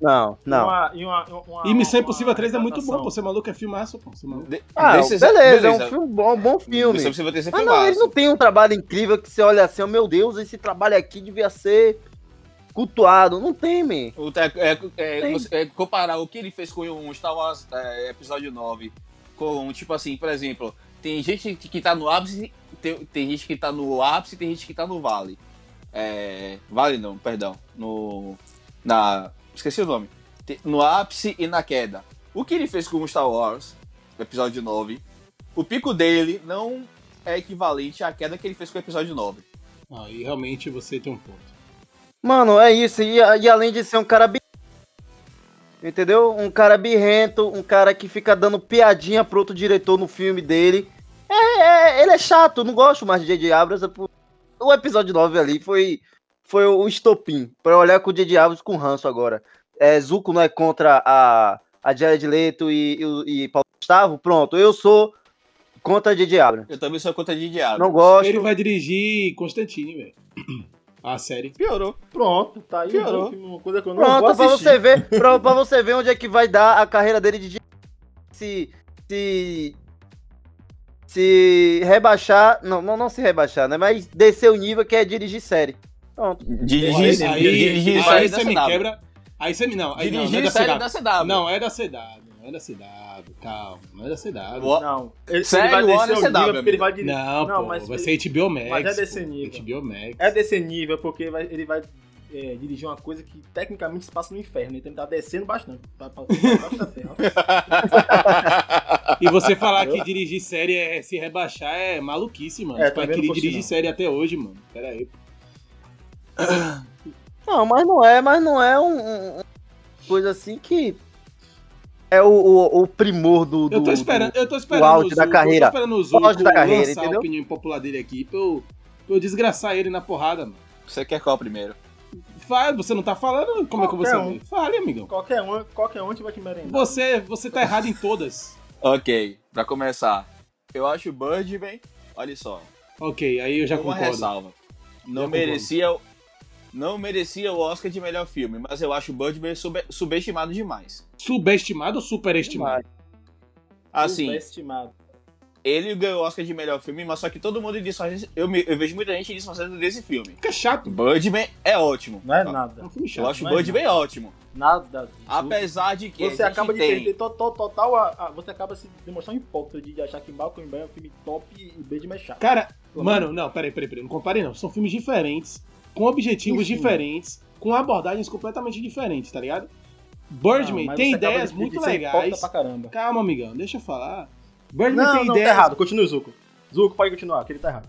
[SPEAKER 4] Não, não.
[SPEAKER 3] Uma, e, uma, uma,
[SPEAKER 2] E Missão Impossível 3 é muito bom, pô. Você é maluco, é filmaço, pô. Você é maluco.
[SPEAKER 4] Ah,
[SPEAKER 1] desses-
[SPEAKER 4] beleza, é um filme bom, um bom filme.
[SPEAKER 1] Missão Impossível 3 é
[SPEAKER 4] Mas não, ele
[SPEAKER 1] filmaço.
[SPEAKER 4] não tem um trabalho incrível que você olha assim, oh, meu Deus, esse trabalho aqui devia ser cultuado. Não tem, man.
[SPEAKER 1] O te- é, é,
[SPEAKER 4] Tem.
[SPEAKER 1] você- é, comparar o que ele fez com o Star Wars é, episódio 9 com, tipo assim, por exemplo, tem gente que tá no ápice, tem, tem gente que tá no ápice tem gente que tá no vale. É, vale não, perdão. No. Na. Esqueci o nome. Tem- No ápice e na queda. O que ele fez com o Star Wars, episódio 9, o pico dele não é equivalente à queda que ele fez com o episódio 9.
[SPEAKER 2] Aí realmente você tem um ponto.
[SPEAKER 4] Mano, é isso. E, e além de ser um cara bi... Entendeu? Um cara birrento, um cara que fica dando piadinha pro outro diretor no filme dele. É, é- ele é chato, eu não gosto mais de J.J. Abrams. é O episódio 9 ali foi, foi o estopim pra eu olhar com o J.J. Abrams com ranço agora. É, Zuko não é contra a, a Jared Leto e, e, o- e Paulo Gustavo? Pronto, eu sou contra J.J. Abrams.
[SPEAKER 1] Eu também sou contra de diabo.
[SPEAKER 4] Não gosto.
[SPEAKER 2] Ele vai dirigir Constantine, velho. A série.
[SPEAKER 1] Piorou.
[SPEAKER 3] Pronto, tá aí
[SPEAKER 1] Piorou.
[SPEAKER 3] filme, uma coisa que eu não
[SPEAKER 4] Pronto,
[SPEAKER 3] vou
[SPEAKER 4] pra
[SPEAKER 3] assistir.
[SPEAKER 4] você ver, pra, pra você ver onde é que vai dar a carreira dele de se se se rebaixar, não, não, não se rebaixar, né? Mas descer o nível que é dirigir série. Pronto.
[SPEAKER 1] Dirigir,
[SPEAKER 2] aí,
[SPEAKER 1] dirigir
[SPEAKER 2] aí,
[SPEAKER 1] série
[SPEAKER 2] aí você me quebra. Aí você me. Não, aí não, não é
[SPEAKER 1] Dirigir
[SPEAKER 2] da
[SPEAKER 1] série
[SPEAKER 2] CW.
[SPEAKER 1] da CW.
[SPEAKER 2] Não, é da CW. Não é da CW. Calma, não é da CW.
[SPEAKER 3] Não, ele,
[SPEAKER 1] Sério,
[SPEAKER 3] ele vai descer o
[SPEAKER 1] CW,
[SPEAKER 3] nível porque ele vai dirigir.
[SPEAKER 2] Não,
[SPEAKER 3] Não,
[SPEAKER 2] pô,
[SPEAKER 3] mas
[SPEAKER 2] vai ser HBO Max.
[SPEAKER 3] mas é desse
[SPEAKER 2] pô,
[SPEAKER 3] nível.
[SPEAKER 2] HBO Max.
[SPEAKER 3] É desse nível porque vai- ele vai é, dirigir uma coisa que tecnicamente se passa no inferno. Então ele tá descendo bastante. Tá da terra.
[SPEAKER 2] E você falar que dirigir série é se rebaixar é maluquice, mano.
[SPEAKER 3] É,
[SPEAKER 2] Tipo, aquele dirige
[SPEAKER 3] não.
[SPEAKER 2] série até hoje, mano. Pera aí.
[SPEAKER 4] Não, mas não é, mas não é um, um- um coisa assim que é o, o, o primor do, do
[SPEAKER 2] Eu tô esperando, eu tô esperando
[SPEAKER 4] auge
[SPEAKER 2] o
[SPEAKER 4] da
[SPEAKER 2] Zuko,
[SPEAKER 4] carreira.
[SPEAKER 2] Eu tô esperando o Zuko
[SPEAKER 4] auge da carreira,
[SPEAKER 2] lançar
[SPEAKER 4] entendeu?
[SPEAKER 2] a opinião popular dele aqui pra eu, pra eu desgraçar ele na porrada, mano.
[SPEAKER 1] Você quer qual primeiro?
[SPEAKER 2] Fala, você não tá falando? Como é que eu vou
[SPEAKER 3] Qualquer
[SPEAKER 2] saber?
[SPEAKER 3] um.
[SPEAKER 2] Fale, amigão.
[SPEAKER 3] qualquer um, qualquer um tiver que merendar.
[SPEAKER 2] Você, você tá errado em todas.
[SPEAKER 1] Ok, pra começar. Eu acho o Birdman, olha só,
[SPEAKER 2] Ok, aí eu já
[SPEAKER 1] uma
[SPEAKER 2] concordo.
[SPEAKER 1] ressalva. Não
[SPEAKER 2] Já
[SPEAKER 1] merecia, não merecia o Oscar de melhor filme, mas eu acho o Birdman sub- subestimado demais.
[SPEAKER 2] Subestimado ou superestimado?
[SPEAKER 1] Assim,
[SPEAKER 3] Subestimado.
[SPEAKER 1] ele ganhou o Oscar de melhor filme, mas só que todo mundo disfarça, eu, me- eu vejo muita gente disfarçando desse filme.
[SPEAKER 2] Fica chato.
[SPEAKER 1] Birdman é ótimo.
[SPEAKER 3] Não é
[SPEAKER 2] É
[SPEAKER 3] nada.
[SPEAKER 2] um filme
[SPEAKER 1] Eu
[SPEAKER 2] chato.
[SPEAKER 1] acho o
[SPEAKER 3] não é
[SPEAKER 1] Birdman ótimo.
[SPEAKER 3] Nada.
[SPEAKER 1] Apesar de que
[SPEAKER 3] Você
[SPEAKER 1] a gente
[SPEAKER 3] acaba de
[SPEAKER 1] tem...
[SPEAKER 3] perder to- to- total. a- a- você acaba se demonstrando hipócrita de achar que Malcolm Bay é um filme top e Birdman é chato.
[SPEAKER 2] Cara, mano, não, peraí, peraí, peraí. Não compare não. São filmes diferentes, com objetivos
[SPEAKER 3] Enfim.
[SPEAKER 2] diferentes, com abordagens completamente diferentes, tá ligado? Birdman
[SPEAKER 3] Não,
[SPEAKER 2] tem ideias
[SPEAKER 3] de-
[SPEAKER 2] muito legais.
[SPEAKER 3] Pra caramba.
[SPEAKER 2] Calma, amigão, deixa eu falar. Birdman
[SPEAKER 3] Não,
[SPEAKER 2] tem
[SPEAKER 3] não, tá
[SPEAKER 2] ideias.
[SPEAKER 3] errado. Continue, Zuko. Zuko, pode continuar, que ele tá errado.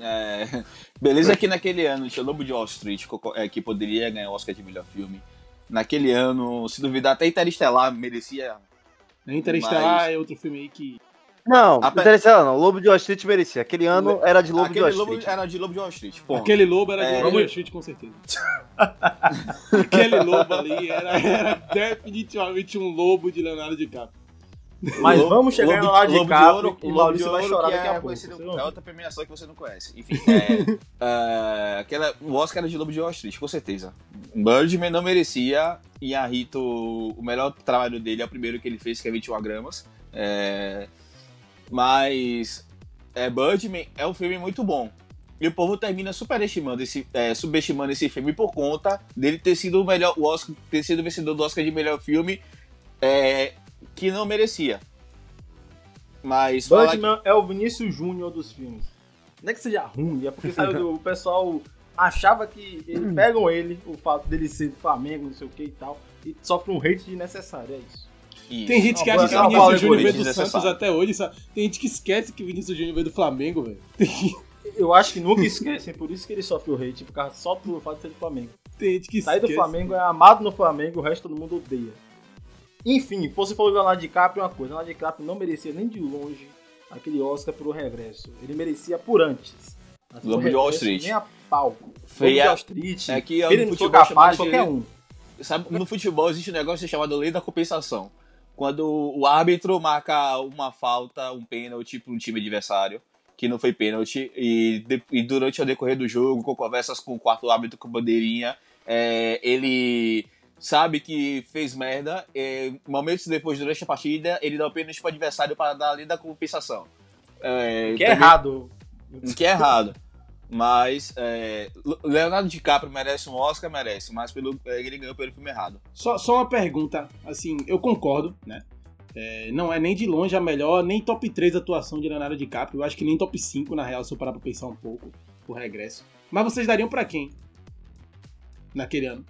[SPEAKER 1] É, beleza que naquele ano tinha Lobo de Wall Street, é, que poderia ganhar o Oscar de melhor filme. Naquele ano, se duvidar, até Interestelar merecia.
[SPEAKER 2] Interestelar
[SPEAKER 1] Mas-
[SPEAKER 2] é outro filme aí que.
[SPEAKER 4] Não,
[SPEAKER 1] Ape-
[SPEAKER 4] interessante não. Lobo de Wall Street merecia. Aquele ano era de Lobo de
[SPEAKER 1] Aquele
[SPEAKER 4] Wall
[SPEAKER 1] Lobo
[SPEAKER 4] Street.
[SPEAKER 1] era de Lobo de Wall Street. Ponto.
[SPEAKER 2] Aquele lobo era de
[SPEAKER 1] É.
[SPEAKER 2] Lobo Wall Street, com certeza. Aquele lobo ali era, era definitivamente um lobo de Leonardo DiCaprio.
[SPEAKER 3] Mas
[SPEAKER 1] Lobo-
[SPEAKER 3] vamos chegar
[SPEAKER 1] Lobo-
[SPEAKER 3] no lado de
[SPEAKER 1] Lobo
[SPEAKER 3] Capri
[SPEAKER 1] Ouro-
[SPEAKER 3] e
[SPEAKER 1] Lobo
[SPEAKER 3] Maurício
[SPEAKER 1] de
[SPEAKER 3] vai
[SPEAKER 1] Ouro,
[SPEAKER 3] chorar
[SPEAKER 1] que
[SPEAKER 3] daqui a
[SPEAKER 1] é
[SPEAKER 3] pouco.
[SPEAKER 1] É outra premiação que você não conhece. Enfim, é, é, aquela, o Oscar era de Lobo de Wall Street, com certeza. Birdman não merecia. E a Rito, o melhor trabalho dele é o primeiro que ele fez, que é 21 gramas. É, mas é, Birdman é um filme muito bom. E o povo termina superestimando esse, é, subestimando esse filme por conta dele ter sido o melhor, o Oscar, ter sido vencedor do Oscar de melhor filme, é, que não merecia. Mas falar que-
[SPEAKER 3] Birdman é o Vinícius Júnior dos filmes. Não é que seja ruim, é porque do, o pessoal achava que ele, pegam ele, o fato dele ser do Flamengo, não sei o que e tal, e sofre um hate desnecessário, é isso.
[SPEAKER 1] Isso.
[SPEAKER 2] Tem gente que
[SPEAKER 3] Não,
[SPEAKER 2] acha que o Vinícius Júnior veio do. Santos até hoje, sabe? Tem gente que esquece que o Vinícius Júnior veio do Flamengo, velho.
[SPEAKER 3] Eu acho que nunca esquecem, por isso que ele sofre o hate, por causa só pelo fato de ser do Flamengo.
[SPEAKER 2] Tem gente que
[SPEAKER 3] Sair do. Flamengo é amado no Flamengo, o resto todo mundo odeia. Enfim, fosse falar do Leonardo DiCaprio, uma coisa, Leonardo DiCaprio não merecia nem de longe aquele Oscar por O Regresso. Ele merecia por antes.
[SPEAKER 1] Lobo de Wall Street.
[SPEAKER 3] Nem a pau.
[SPEAKER 1] Foi
[SPEAKER 3] Lobo de
[SPEAKER 1] a-
[SPEAKER 3] Wall Street.
[SPEAKER 1] É que
[SPEAKER 3] ele não foi
[SPEAKER 1] futebol
[SPEAKER 3] capaz, qualquer um.
[SPEAKER 1] Sabe, no futebol existe um negócio chamado lei da compensação. Quando o árbitro marca uma falta, um pênalti para um time adversário, que não foi pênalti, e, e durante o decorrer do jogo, com conversas com o quarto árbitro com bandeirinha, é, ele sabe que fez merda, é, momentos depois, durante a partida, ele dá o pênalti para o adversário para dar a lei da compensação. É,
[SPEAKER 3] Que é
[SPEAKER 1] também-
[SPEAKER 3] errado.
[SPEAKER 1] que é errado. Mas é, Leonardo DiCaprio merece um Oscar, merece, mas pelo, é, ele ganhou pelo filme errado.
[SPEAKER 2] Só, só uma pergunta, assim, eu concordo, né? É, não é nem de longe a melhor, nem top 3 atuação de Leonardo DiCaprio. Eu acho que nem top 5, na real, se eu parar pra pensar um pouco, o regresso. Mas vocês dariam pra quem? Naquele ano.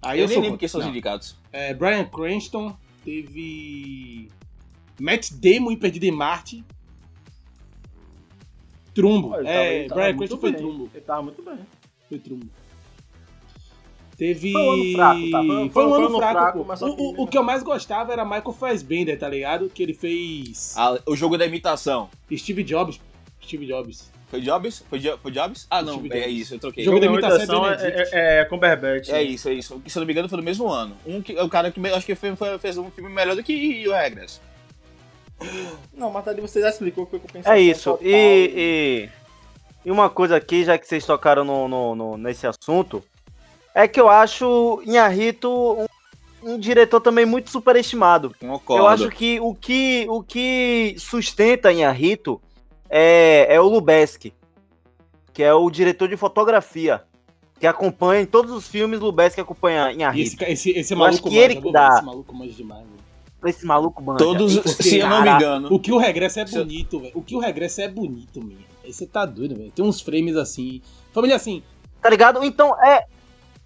[SPEAKER 2] Aí
[SPEAKER 1] eu
[SPEAKER 2] eu,
[SPEAKER 1] nem lembro quem são os indicados.
[SPEAKER 2] É, Brian Cranston, teve. Matt Damon em Perdido em Marte. Trumbo.
[SPEAKER 3] Ele tava-
[SPEAKER 2] é,
[SPEAKER 3] tava
[SPEAKER 2] Brian Cranston foi
[SPEAKER 3] bem.
[SPEAKER 2] Trumbo.
[SPEAKER 3] Ele tava muito bem.
[SPEAKER 2] Foi Trumbo. Teve.
[SPEAKER 3] Foi um ano fraco, tá? Foi-
[SPEAKER 2] Foi, um ano
[SPEAKER 3] um ano
[SPEAKER 2] fraco.
[SPEAKER 3] fraco,
[SPEAKER 2] pô.
[SPEAKER 3] mas só
[SPEAKER 2] o,
[SPEAKER 3] que-
[SPEAKER 2] o, o que eu mais gostava era Michael Fassbender, tá ligado? Que ele fez.
[SPEAKER 1] Ah, o jogo da imitação.
[SPEAKER 2] Steve Jobs. Steve Jobs.
[SPEAKER 1] Foi Jobs? Foi, Jo- foi Jobs? Ah, não,
[SPEAKER 2] Steve
[SPEAKER 1] é
[SPEAKER 2] Jobs.
[SPEAKER 1] isso, eu troquei.
[SPEAKER 2] Jogo da
[SPEAKER 3] da
[SPEAKER 2] imitação
[SPEAKER 3] imitação
[SPEAKER 2] é
[SPEAKER 3] é, é, é Cumberbatch.
[SPEAKER 1] É isso, é isso. Se eu não me engano, foi no mesmo ano. Um que, o cara que me- acho que foi- foi- fez um filme melhor do que o Regresso.
[SPEAKER 3] Não, mas ali você já explicou que foi compensação
[SPEAKER 4] É isso.
[SPEAKER 3] total.
[SPEAKER 4] E, e, e uma coisa aqui, já que vocês tocaram no, no- no- nesse assunto, é que eu acho Inharito um, um diretor também muito superestimado.
[SPEAKER 1] Concordo.
[SPEAKER 4] Eu acho que o que, o que sustenta Inharito é, é o Lubeski, que é o diretor de fotografia, que acompanha em todos os filmes, Lubeski acompanha
[SPEAKER 2] E
[SPEAKER 4] Inharito.
[SPEAKER 2] esse, esse, esse
[SPEAKER 4] Eu
[SPEAKER 2] maluco
[SPEAKER 4] que ele
[SPEAKER 2] manja,
[SPEAKER 4] dá.
[SPEAKER 2] Esse maluco manja demais, velho.
[SPEAKER 4] Esse maluco, mano.
[SPEAKER 1] Todos, se eu não me engano.
[SPEAKER 2] O que o regresso é bonito, velho. O que o regresso é bonito. Aí você tá doido, velho. Tem uns frames assim. Família assim,
[SPEAKER 4] Tá ligado? Então, é.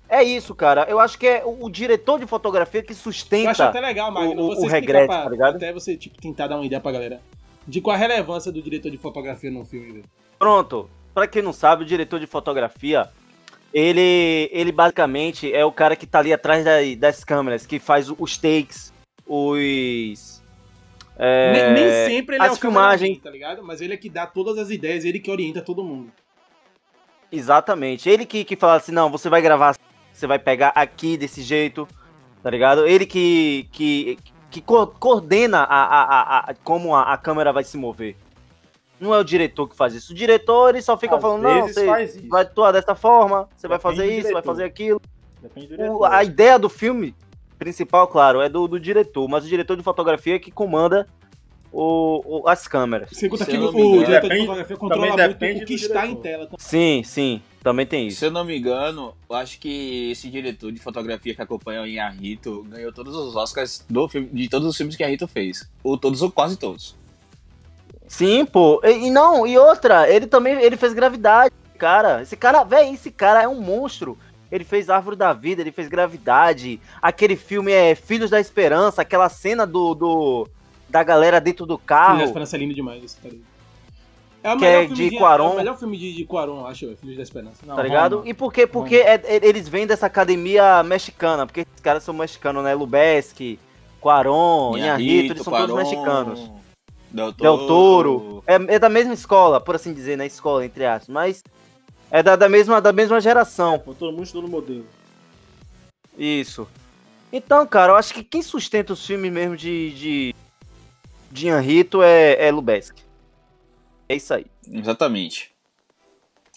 [SPEAKER 4] É isso, cara. Eu acho que é o, o diretor de fotografia que
[SPEAKER 2] Eu acho
[SPEAKER 4] sustenta.
[SPEAKER 2] até legal, Magno.
[SPEAKER 4] o-
[SPEAKER 2] você
[SPEAKER 4] o regresso,
[SPEAKER 2] pra-
[SPEAKER 4] tá ligado?
[SPEAKER 2] Até você, tipo, tentar dar uma ideia pra galera. De qual a relevância do diretor de fotografia num filme, velho.
[SPEAKER 4] Pronto. Pra quem não sabe, o diretor de fotografia, ele, ele basicamente é o cara que tá ali atrás da- das câmeras, que faz os takes, os. é,
[SPEAKER 2] nem, nem sempre ele é
[SPEAKER 4] as
[SPEAKER 2] o cameraman,
[SPEAKER 4] filmagens.
[SPEAKER 2] tá ligado? Mas ele é que dá todas as ideias, ele que orienta todo mundo.
[SPEAKER 4] Exatamente. Ele que, que fala assim, não, você vai gravar, você vai pegar aqui desse jeito, tá ligado? Ele que, que, que co- coordena a, a, a, a- como a, a câmera vai se mover. Não é o diretor que faz isso. O diretor, ele só fica
[SPEAKER 3] Às
[SPEAKER 4] falando, não, você vai atuar dessa forma, você vai
[SPEAKER 3] Depende
[SPEAKER 4] fazer
[SPEAKER 3] do
[SPEAKER 4] isso, vai fazer aquilo.
[SPEAKER 3] Depende do
[SPEAKER 4] O-
[SPEAKER 3] diretor.
[SPEAKER 4] a ideia do filme principal, claro, é do, do diretor, mas o diretor de fotografia é que comanda o, o- as câmeras.
[SPEAKER 1] Eu
[SPEAKER 2] o
[SPEAKER 1] engano-
[SPEAKER 2] diretor de
[SPEAKER 3] Depende-
[SPEAKER 2] fotografia
[SPEAKER 3] também
[SPEAKER 2] controla muito o que está em tela.
[SPEAKER 4] Sim, sim, também tem isso.
[SPEAKER 1] Se eu não me engano, eu acho que esse diretor de fotografia que acompanha o Inharito ganhou todos os Oscars do filme, de todos os filmes que a Rito fez. Ou todos ou quase todos.
[SPEAKER 4] Sim, pô. E, e não, e outra, ele também ele fez gravidade, cara. Esse cara, velho, esse cara é um monstro. Ele fez Árvore da Vida, ele fez Gravidade. Aquele filme é Filhos da Esperança, aquela cena do, do da galera dentro do
[SPEAKER 2] Filho da
[SPEAKER 4] carro.
[SPEAKER 2] Esperança é lindo demais esse cara. É o
[SPEAKER 4] Que
[SPEAKER 2] melhor
[SPEAKER 4] é
[SPEAKER 2] filme
[SPEAKER 4] de
[SPEAKER 2] de
[SPEAKER 4] Cuarón.
[SPEAKER 2] É o melhor filme de, de Cuarón, eu acho, é Filhos da Esperança.
[SPEAKER 3] Não,
[SPEAKER 4] Tá ligado?
[SPEAKER 3] Roma.
[SPEAKER 4] E por quê? Porque é- é- eles vêm dessa academia mexicana, porque esses caras são mexicanos, né? Lubeski, Cuarón, Inharito, eles são todos
[SPEAKER 1] Cuarón,
[SPEAKER 4] mexicanos.
[SPEAKER 1] Del Toro.
[SPEAKER 4] Del Toro. É, é da mesma escola, por assim dizer, né? Escola, entre aspas. Mas é da, da, mesma, da mesma geração.
[SPEAKER 3] Pô, todo mundo estudou no modelo.
[SPEAKER 4] Isso. Então, cara, eu acho que quem sustenta os filmes mesmo de, de, de Henrito é, é Lubeski. É isso aí.
[SPEAKER 1] Exatamente.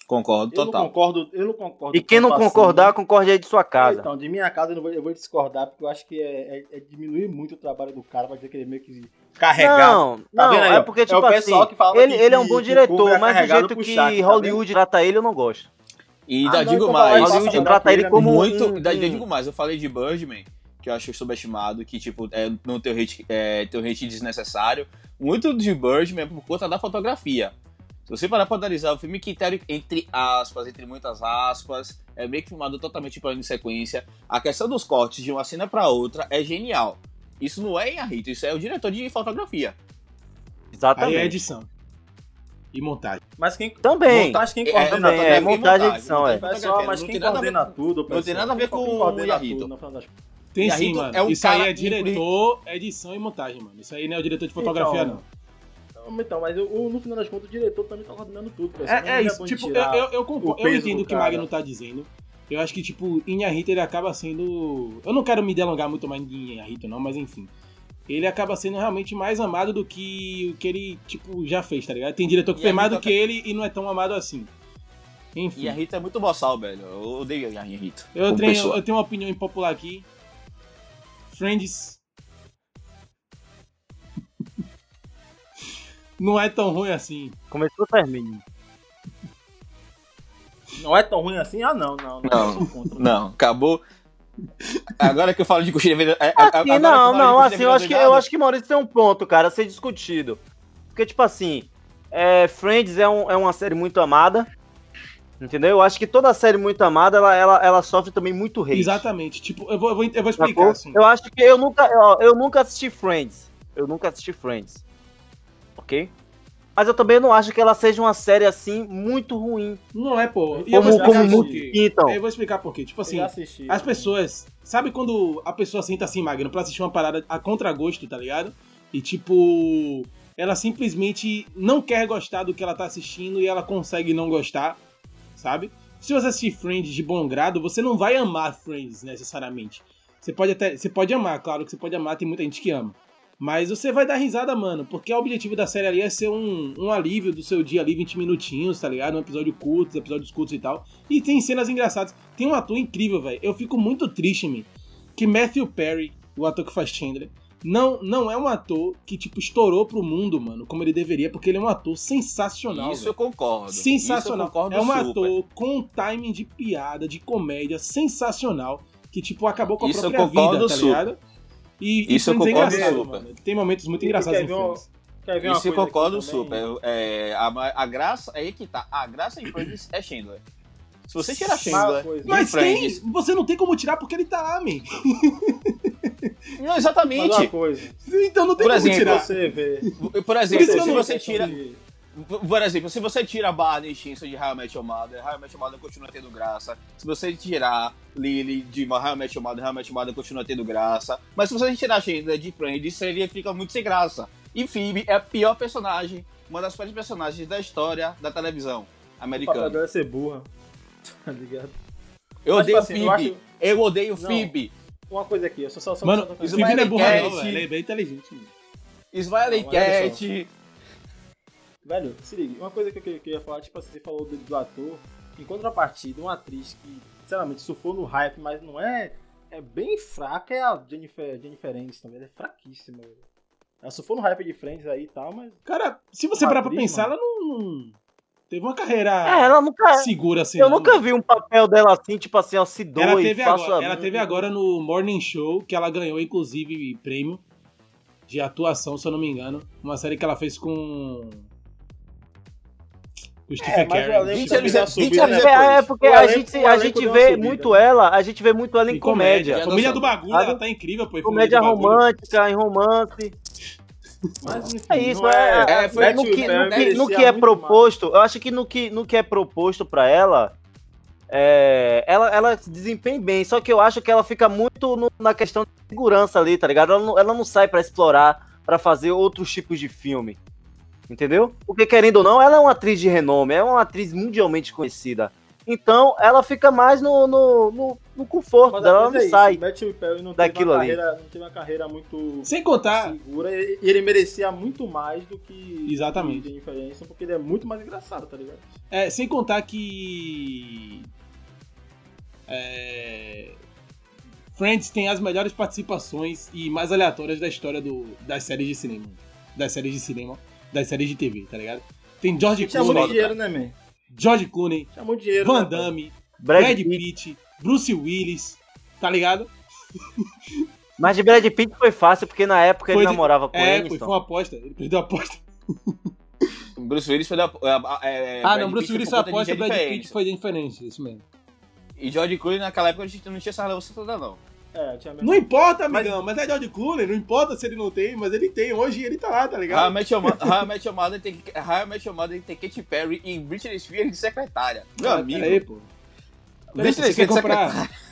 [SPEAKER 1] Concordo
[SPEAKER 3] Eu não
[SPEAKER 1] total.
[SPEAKER 3] concordo, eu não concordo.
[SPEAKER 4] E quem não
[SPEAKER 3] assim.
[SPEAKER 4] concordar, concorde aí de sua casa.
[SPEAKER 3] Então, de minha casa eu, não vou, eu vou discordar, porque eu acho que é, é- é diminuir muito o trabalho do cara, vai dizer que ele é meio que carregado.
[SPEAKER 4] Não,
[SPEAKER 3] Tá
[SPEAKER 4] não,
[SPEAKER 3] vendo aí,
[SPEAKER 4] é porque,
[SPEAKER 3] É
[SPEAKER 4] tipo
[SPEAKER 3] o pessoal
[SPEAKER 4] assim,
[SPEAKER 3] que fala
[SPEAKER 4] ele,
[SPEAKER 3] que-
[SPEAKER 4] ele é um bom
[SPEAKER 3] que
[SPEAKER 4] diretor,
[SPEAKER 3] é
[SPEAKER 4] mas do jeito que
[SPEAKER 3] Shaq, tá
[SPEAKER 4] Hollywood trata ele, eu não gosto.
[SPEAKER 1] E
[SPEAKER 3] Ah,
[SPEAKER 1] ainda
[SPEAKER 3] não,
[SPEAKER 1] digo
[SPEAKER 3] então
[SPEAKER 1] mais.
[SPEAKER 4] Hollywood trata ele
[SPEAKER 3] pra
[SPEAKER 4] como
[SPEAKER 1] muito,
[SPEAKER 4] um-
[SPEAKER 1] ainda
[SPEAKER 4] um-
[SPEAKER 1] digo mais. Eu falei de Birdman, que eu acho subestimado, que, tipo, é, não tem o hate, é, tem o hate desnecessário. Muito de Birdman é por conta da fotografia. Se você parar pra analisar o filme que, entre aspas, entre muitas aspas, é meio que filmado totalmente plano de sequência, a questão dos cortes de uma cena pra outra é genial. Isso não é Inharito, isso é o diretor de fotografia.
[SPEAKER 4] Exatamente.
[SPEAKER 2] Aí é edição. E montagem.
[SPEAKER 3] Mas quem.
[SPEAKER 4] Também.
[SPEAKER 3] Montagem quem
[SPEAKER 1] É,
[SPEAKER 3] coordena
[SPEAKER 4] também,
[SPEAKER 3] tudo.
[SPEAKER 4] é, montagem e edição, é.
[SPEAKER 3] Pessoal, mas
[SPEAKER 1] Não
[SPEAKER 3] quem coordena
[SPEAKER 1] com-
[SPEAKER 3] tudo,
[SPEAKER 1] não tem nada a ver com o
[SPEAKER 3] contas.
[SPEAKER 2] Tem sim, mano.
[SPEAKER 1] é um
[SPEAKER 2] Isso aí é diretor, edição e montagem, mano. Isso aí não é o diretor de fotografia,
[SPEAKER 3] Então,
[SPEAKER 2] não.
[SPEAKER 3] Então, mas eu- no final das contas, o diretor também tá coordenando tudo, pessoal.
[SPEAKER 2] É, é isso. Tipo, eu, eu, eu, concordo-
[SPEAKER 3] o
[SPEAKER 2] eu entendo
[SPEAKER 3] do
[SPEAKER 2] o que o. Magno tá dizendo. Eu acho que, tipo, Inharito ele acaba sendo. Eu não quero me delongar muito mais em Inharito, não, mas enfim. Ele acaba sendo realmente mais amado do que o que ele, tipo, já fez, tá ligado? Tem diretor que
[SPEAKER 1] a
[SPEAKER 2] mais do que ele e não é tão amado assim. Enfim.
[SPEAKER 1] A Rita é muito boçal, velho. Eu odeio a Rita.
[SPEAKER 2] Eu tenho,
[SPEAKER 1] pessoa.
[SPEAKER 2] eu tenho uma opinião impopular aqui. Friends. Não é tão ruim assim.
[SPEAKER 4] Começou, termine.
[SPEAKER 3] Não é tão ruim assim? Ah, não, não. Não,
[SPEAKER 1] Não,
[SPEAKER 3] contra.
[SPEAKER 1] Não, acabou. Agora que eu falo de coxinha vendedora. é,
[SPEAKER 4] Assim,
[SPEAKER 1] que eu
[SPEAKER 4] não, não, assim, eu acho, que, eu acho que Maurício tem um ponto, cara, a ser discutido. Porque, tipo assim, é, Friends é, um- é uma série muito amada, entendeu? Eu acho que toda série muito amada, ela, ela, ela sofre também muito hate.
[SPEAKER 2] Exatamente. Tipo, eu vou, eu vou, eu vou explicar, assim.
[SPEAKER 4] Eu acho que eu nunca, ó, eu nunca assisti Friends. Eu nunca assisti Friends. Ok? Mas eu também não acho que ela seja uma série assim muito ruim.
[SPEAKER 2] Não é, pô. E eu
[SPEAKER 4] Como, como
[SPEAKER 2] por
[SPEAKER 4] muito pintam.
[SPEAKER 2] Eu vou explicar por quê. Tipo assim,
[SPEAKER 3] assisti.
[SPEAKER 2] as pessoas. Sabe quando a pessoa senta assim, Magno, pra assistir uma parada a contragosto, tá ligado? E tipo. Ela simplesmente não quer gostar do que ela tá assistindo e ela consegue não gostar, sabe? Se você assistir Friends de bom grado, você não vai amar Friends necessariamente. Você pode até. Você pode amar, claro que você pode amar, tem muita gente que ama. Mas você vai dar risada, mano, porque o objetivo da série ali é ser um, um alívio do seu dia ali, 20 minutinhos, tá ligado? Um episódio curto, episódios curtos e tal. E tem cenas engraçadas. Tem um ator incrível, velho. Eu fico muito triste, man, que Matthew Perry, o ator que faz Chandler, não, não é um ator que, tipo, estourou pro mundo, mano, como ele deveria, porque ele é um ator sensacional,
[SPEAKER 1] Isso
[SPEAKER 2] velho.
[SPEAKER 1] eu concordo.
[SPEAKER 2] Sensacional.
[SPEAKER 1] Eu concordo
[SPEAKER 2] é um
[SPEAKER 1] super.
[SPEAKER 2] ator com um timing de piada, de comédia sensacional, que, tipo, acabou com a
[SPEAKER 1] Isso
[SPEAKER 2] própria vida, tá
[SPEAKER 1] super.
[SPEAKER 2] ligado? E,
[SPEAKER 1] Isso eu
[SPEAKER 2] é
[SPEAKER 1] concordo
[SPEAKER 2] engraçado,
[SPEAKER 1] super.
[SPEAKER 2] mano. Tem momentos muito engraçados
[SPEAKER 3] quer
[SPEAKER 2] em
[SPEAKER 3] ver uma-
[SPEAKER 2] Friends.
[SPEAKER 3] Quer ver
[SPEAKER 1] Isso eu concordo super. É, a, a graça, aí que tá. A graça em Friends é Chandler. Se você tirar Chandler
[SPEAKER 2] Mas quem?
[SPEAKER 1] Friends...
[SPEAKER 2] Você não tem como tirar porque ele tá lá, man.
[SPEAKER 1] Não, exatamente.
[SPEAKER 3] uma coisa.
[SPEAKER 2] Então não tem
[SPEAKER 1] Por
[SPEAKER 2] como
[SPEAKER 1] exemplo,
[SPEAKER 2] tirar.
[SPEAKER 3] Você vê.
[SPEAKER 1] Por exemplo, se você tira... Por exemplo, se você tira Barney Stinson de How I Met Your Mother, How I Met Your Mother continua tendo graça. Se você tirar Lily de How I Met Your Mother, How I Met Your Mother continua tendo graça. Mas se você tirar Chandler de Friends, seria fica muito sem graça. E Phoebe é a pior personagem, uma das piores personagens da história da televisão
[SPEAKER 3] O papel
[SPEAKER 1] americana.
[SPEAKER 3] dela é ser burra. Tá ligado?
[SPEAKER 1] Eu
[SPEAKER 3] Mas,
[SPEAKER 1] odeio
[SPEAKER 3] tipo assim, eu
[SPEAKER 1] Phoebe.
[SPEAKER 3] acho-
[SPEAKER 1] Eu odeio
[SPEAKER 3] Não.
[SPEAKER 1] Phoebe.
[SPEAKER 3] Uma coisa aqui, eu só só só
[SPEAKER 2] Mano,
[SPEAKER 3] só-
[SPEAKER 2] o Phoebe não é burra não, velho. Ele é bem inteligente. mano.
[SPEAKER 1] Smiley
[SPEAKER 3] Não, olha
[SPEAKER 1] Cat.
[SPEAKER 3] Velho, se liga, uma coisa que eu queria, que eu ia falar, tipo assim, você falou do, do ator, em contrapartida, uma atriz que, sinceramente, surfou no hype, mas não é. É bem fraca, é a Jennifer, Jennifer Aniston, velho. É fraquíssima, velho. Ela surfou no hype de Friends aí e tal, mas.
[SPEAKER 2] Cara, se você parar pra pensar,
[SPEAKER 3] mano.
[SPEAKER 2] ela não, teve uma carreira
[SPEAKER 4] É, ela nunca.
[SPEAKER 2] segura assim.
[SPEAKER 4] Eu
[SPEAKER 2] não,
[SPEAKER 4] nunca
[SPEAKER 2] mano.
[SPEAKER 4] vi um papel dela assim, tipo assim, ó, se doe,
[SPEAKER 2] Ela teve, agora, ela teve agora no Morning Show, que ela ganhou, inclusive, prêmio de atuação, se eu não me engano. Uma série que ela fez com. Stephen
[SPEAKER 3] É, mas o
[SPEAKER 2] Curry.
[SPEAKER 3] elenco
[SPEAKER 1] 20
[SPEAKER 3] também
[SPEAKER 1] anos
[SPEAKER 3] já
[SPEAKER 1] de-
[SPEAKER 3] subiu,
[SPEAKER 1] 20 anos
[SPEAKER 3] né?
[SPEAKER 4] É, é porque a gente, a gente vê muito ela, a gente vê muito ela em
[SPEAKER 2] Em
[SPEAKER 4] comédia.
[SPEAKER 1] Já
[SPEAKER 2] Família do
[SPEAKER 1] sabe.
[SPEAKER 2] Bagulho, ela tá incrível, pô.
[SPEAKER 4] Comédia romântica, em romance.
[SPEAKER 3] Mas enfim,
[SPEAKER 4] É isso,
[SPEAKER 3] não
[SPEAKER 4] é,
[SPEAKER 1] é,
[SPEAKER 4] é,
[SPEAKER 1] foi
[SPEAKER 4] no, que,
[SPEAKER 3] Perry
[SPEAKER 4] no, que, no que é proposto, eu acho que no que, no que é proposto pra ela, é, ela, ela se desempenha bem, só que eu acho que ela fica muito no- na questão de segurança ali, tá ligado? Ela não, ela não sai pra explorar, pra fazer outros tipos de filme, entendeu? Porque querendo ou não, ela é uma atriz de renome, é uma atriz mundialmente conhecida. Então, ela fica mais no, no, no, no conforto
[SPEAKER 3] Mas
[SPEAKER 4] dela, ela não
[SPEAKER 3] é
[SPEAKER 4] sai.
[SPEAKER 3] não teve,
[SPEAKER 4] daquilo
[SPEAKER 3] uma
[SPEAKER 4] ali.
[SPEAKER 3] carreira, não teve uma carreira muito
[SPEAKER 2] Sem contar.
[SPEAKER 3] segura e ele merecia muito mais do que
[SPEAKER 2] Exatamente.
[SPEAKER 3] Aniston, porque ele é muito mais engraçado, tá ligado?
[SPEAKER 2] É, sem contar que. É, Friends tem as melhores participações e mais aleatórias da história do, das séries de cinema. Das séries de cinema, das séries de TV, tá ligado? Tem George
[SPEAKER 3] muito
[SPEAKER 2] Clooney,
[SPEAKER 3] dinheiro, né, man?
[SPEAKER 2] George Clooney,
[SPEAKER 3] muito dinheiro.
[SPEAKER 2] Van
[SPEAKER 3] né?
[SPEAKER 2] Damme,
[SPEAKER 4] Brad
[SPEAKER 2] Brad
[SPEAKER 4] Pitt.
[SPEAKER 2] Bruce Willis, tá ligado?
[SPEAKER 4] Mas de Brad Pitt foi fácil, porque na época
[SPEAKER 2] Foi
[SPEAKER 4] ele
[SPEAKER 2] de-
[SPEAKER 4] namorava com
[SPEAKER 2] É,
[SPEAKER 4] ele.
[SPEAKER 2] foi, foi uma aposta. Ele perdeu a aposta.
[SPEAKER 1] Bruce Willis foi da. É,
[SPEAKER 2] ah,
[SPEAKER 1] Brad
[SPEAKER 2] não, Bruce
[SPEAKER 1] Pitt
[SPEAKER 2] Willis foi aposta, Brad Pitt foi diferente, isso mesmo.
[SPEAKER 1] E George Clooney naquela época a gente não tinha essa relevância toda, não.
[SPEAKER 3] É, tinha mesmo.
[SPEAKER 2] Não importa, amigão, mas, é George Clooney, não importa se ele não tem, mas ele tem. Hoje ele tá lá, tá ligado?
[SPEAKER 1] Your Mother tem, Your Mother tem Katy Perry e Britney Spears de secretária. Meu
[SPEAKER 2] Ah,
[SPEAKER 1] amigo.
[SPEAKER 2] Peraí, pô.
[SPEAKER 1] Britney
[SPEAKER 2] Você quer
[SPEAKER 1] Spears de
[SPEAKER 2] comprar?
[SPEAKER 1] secretária.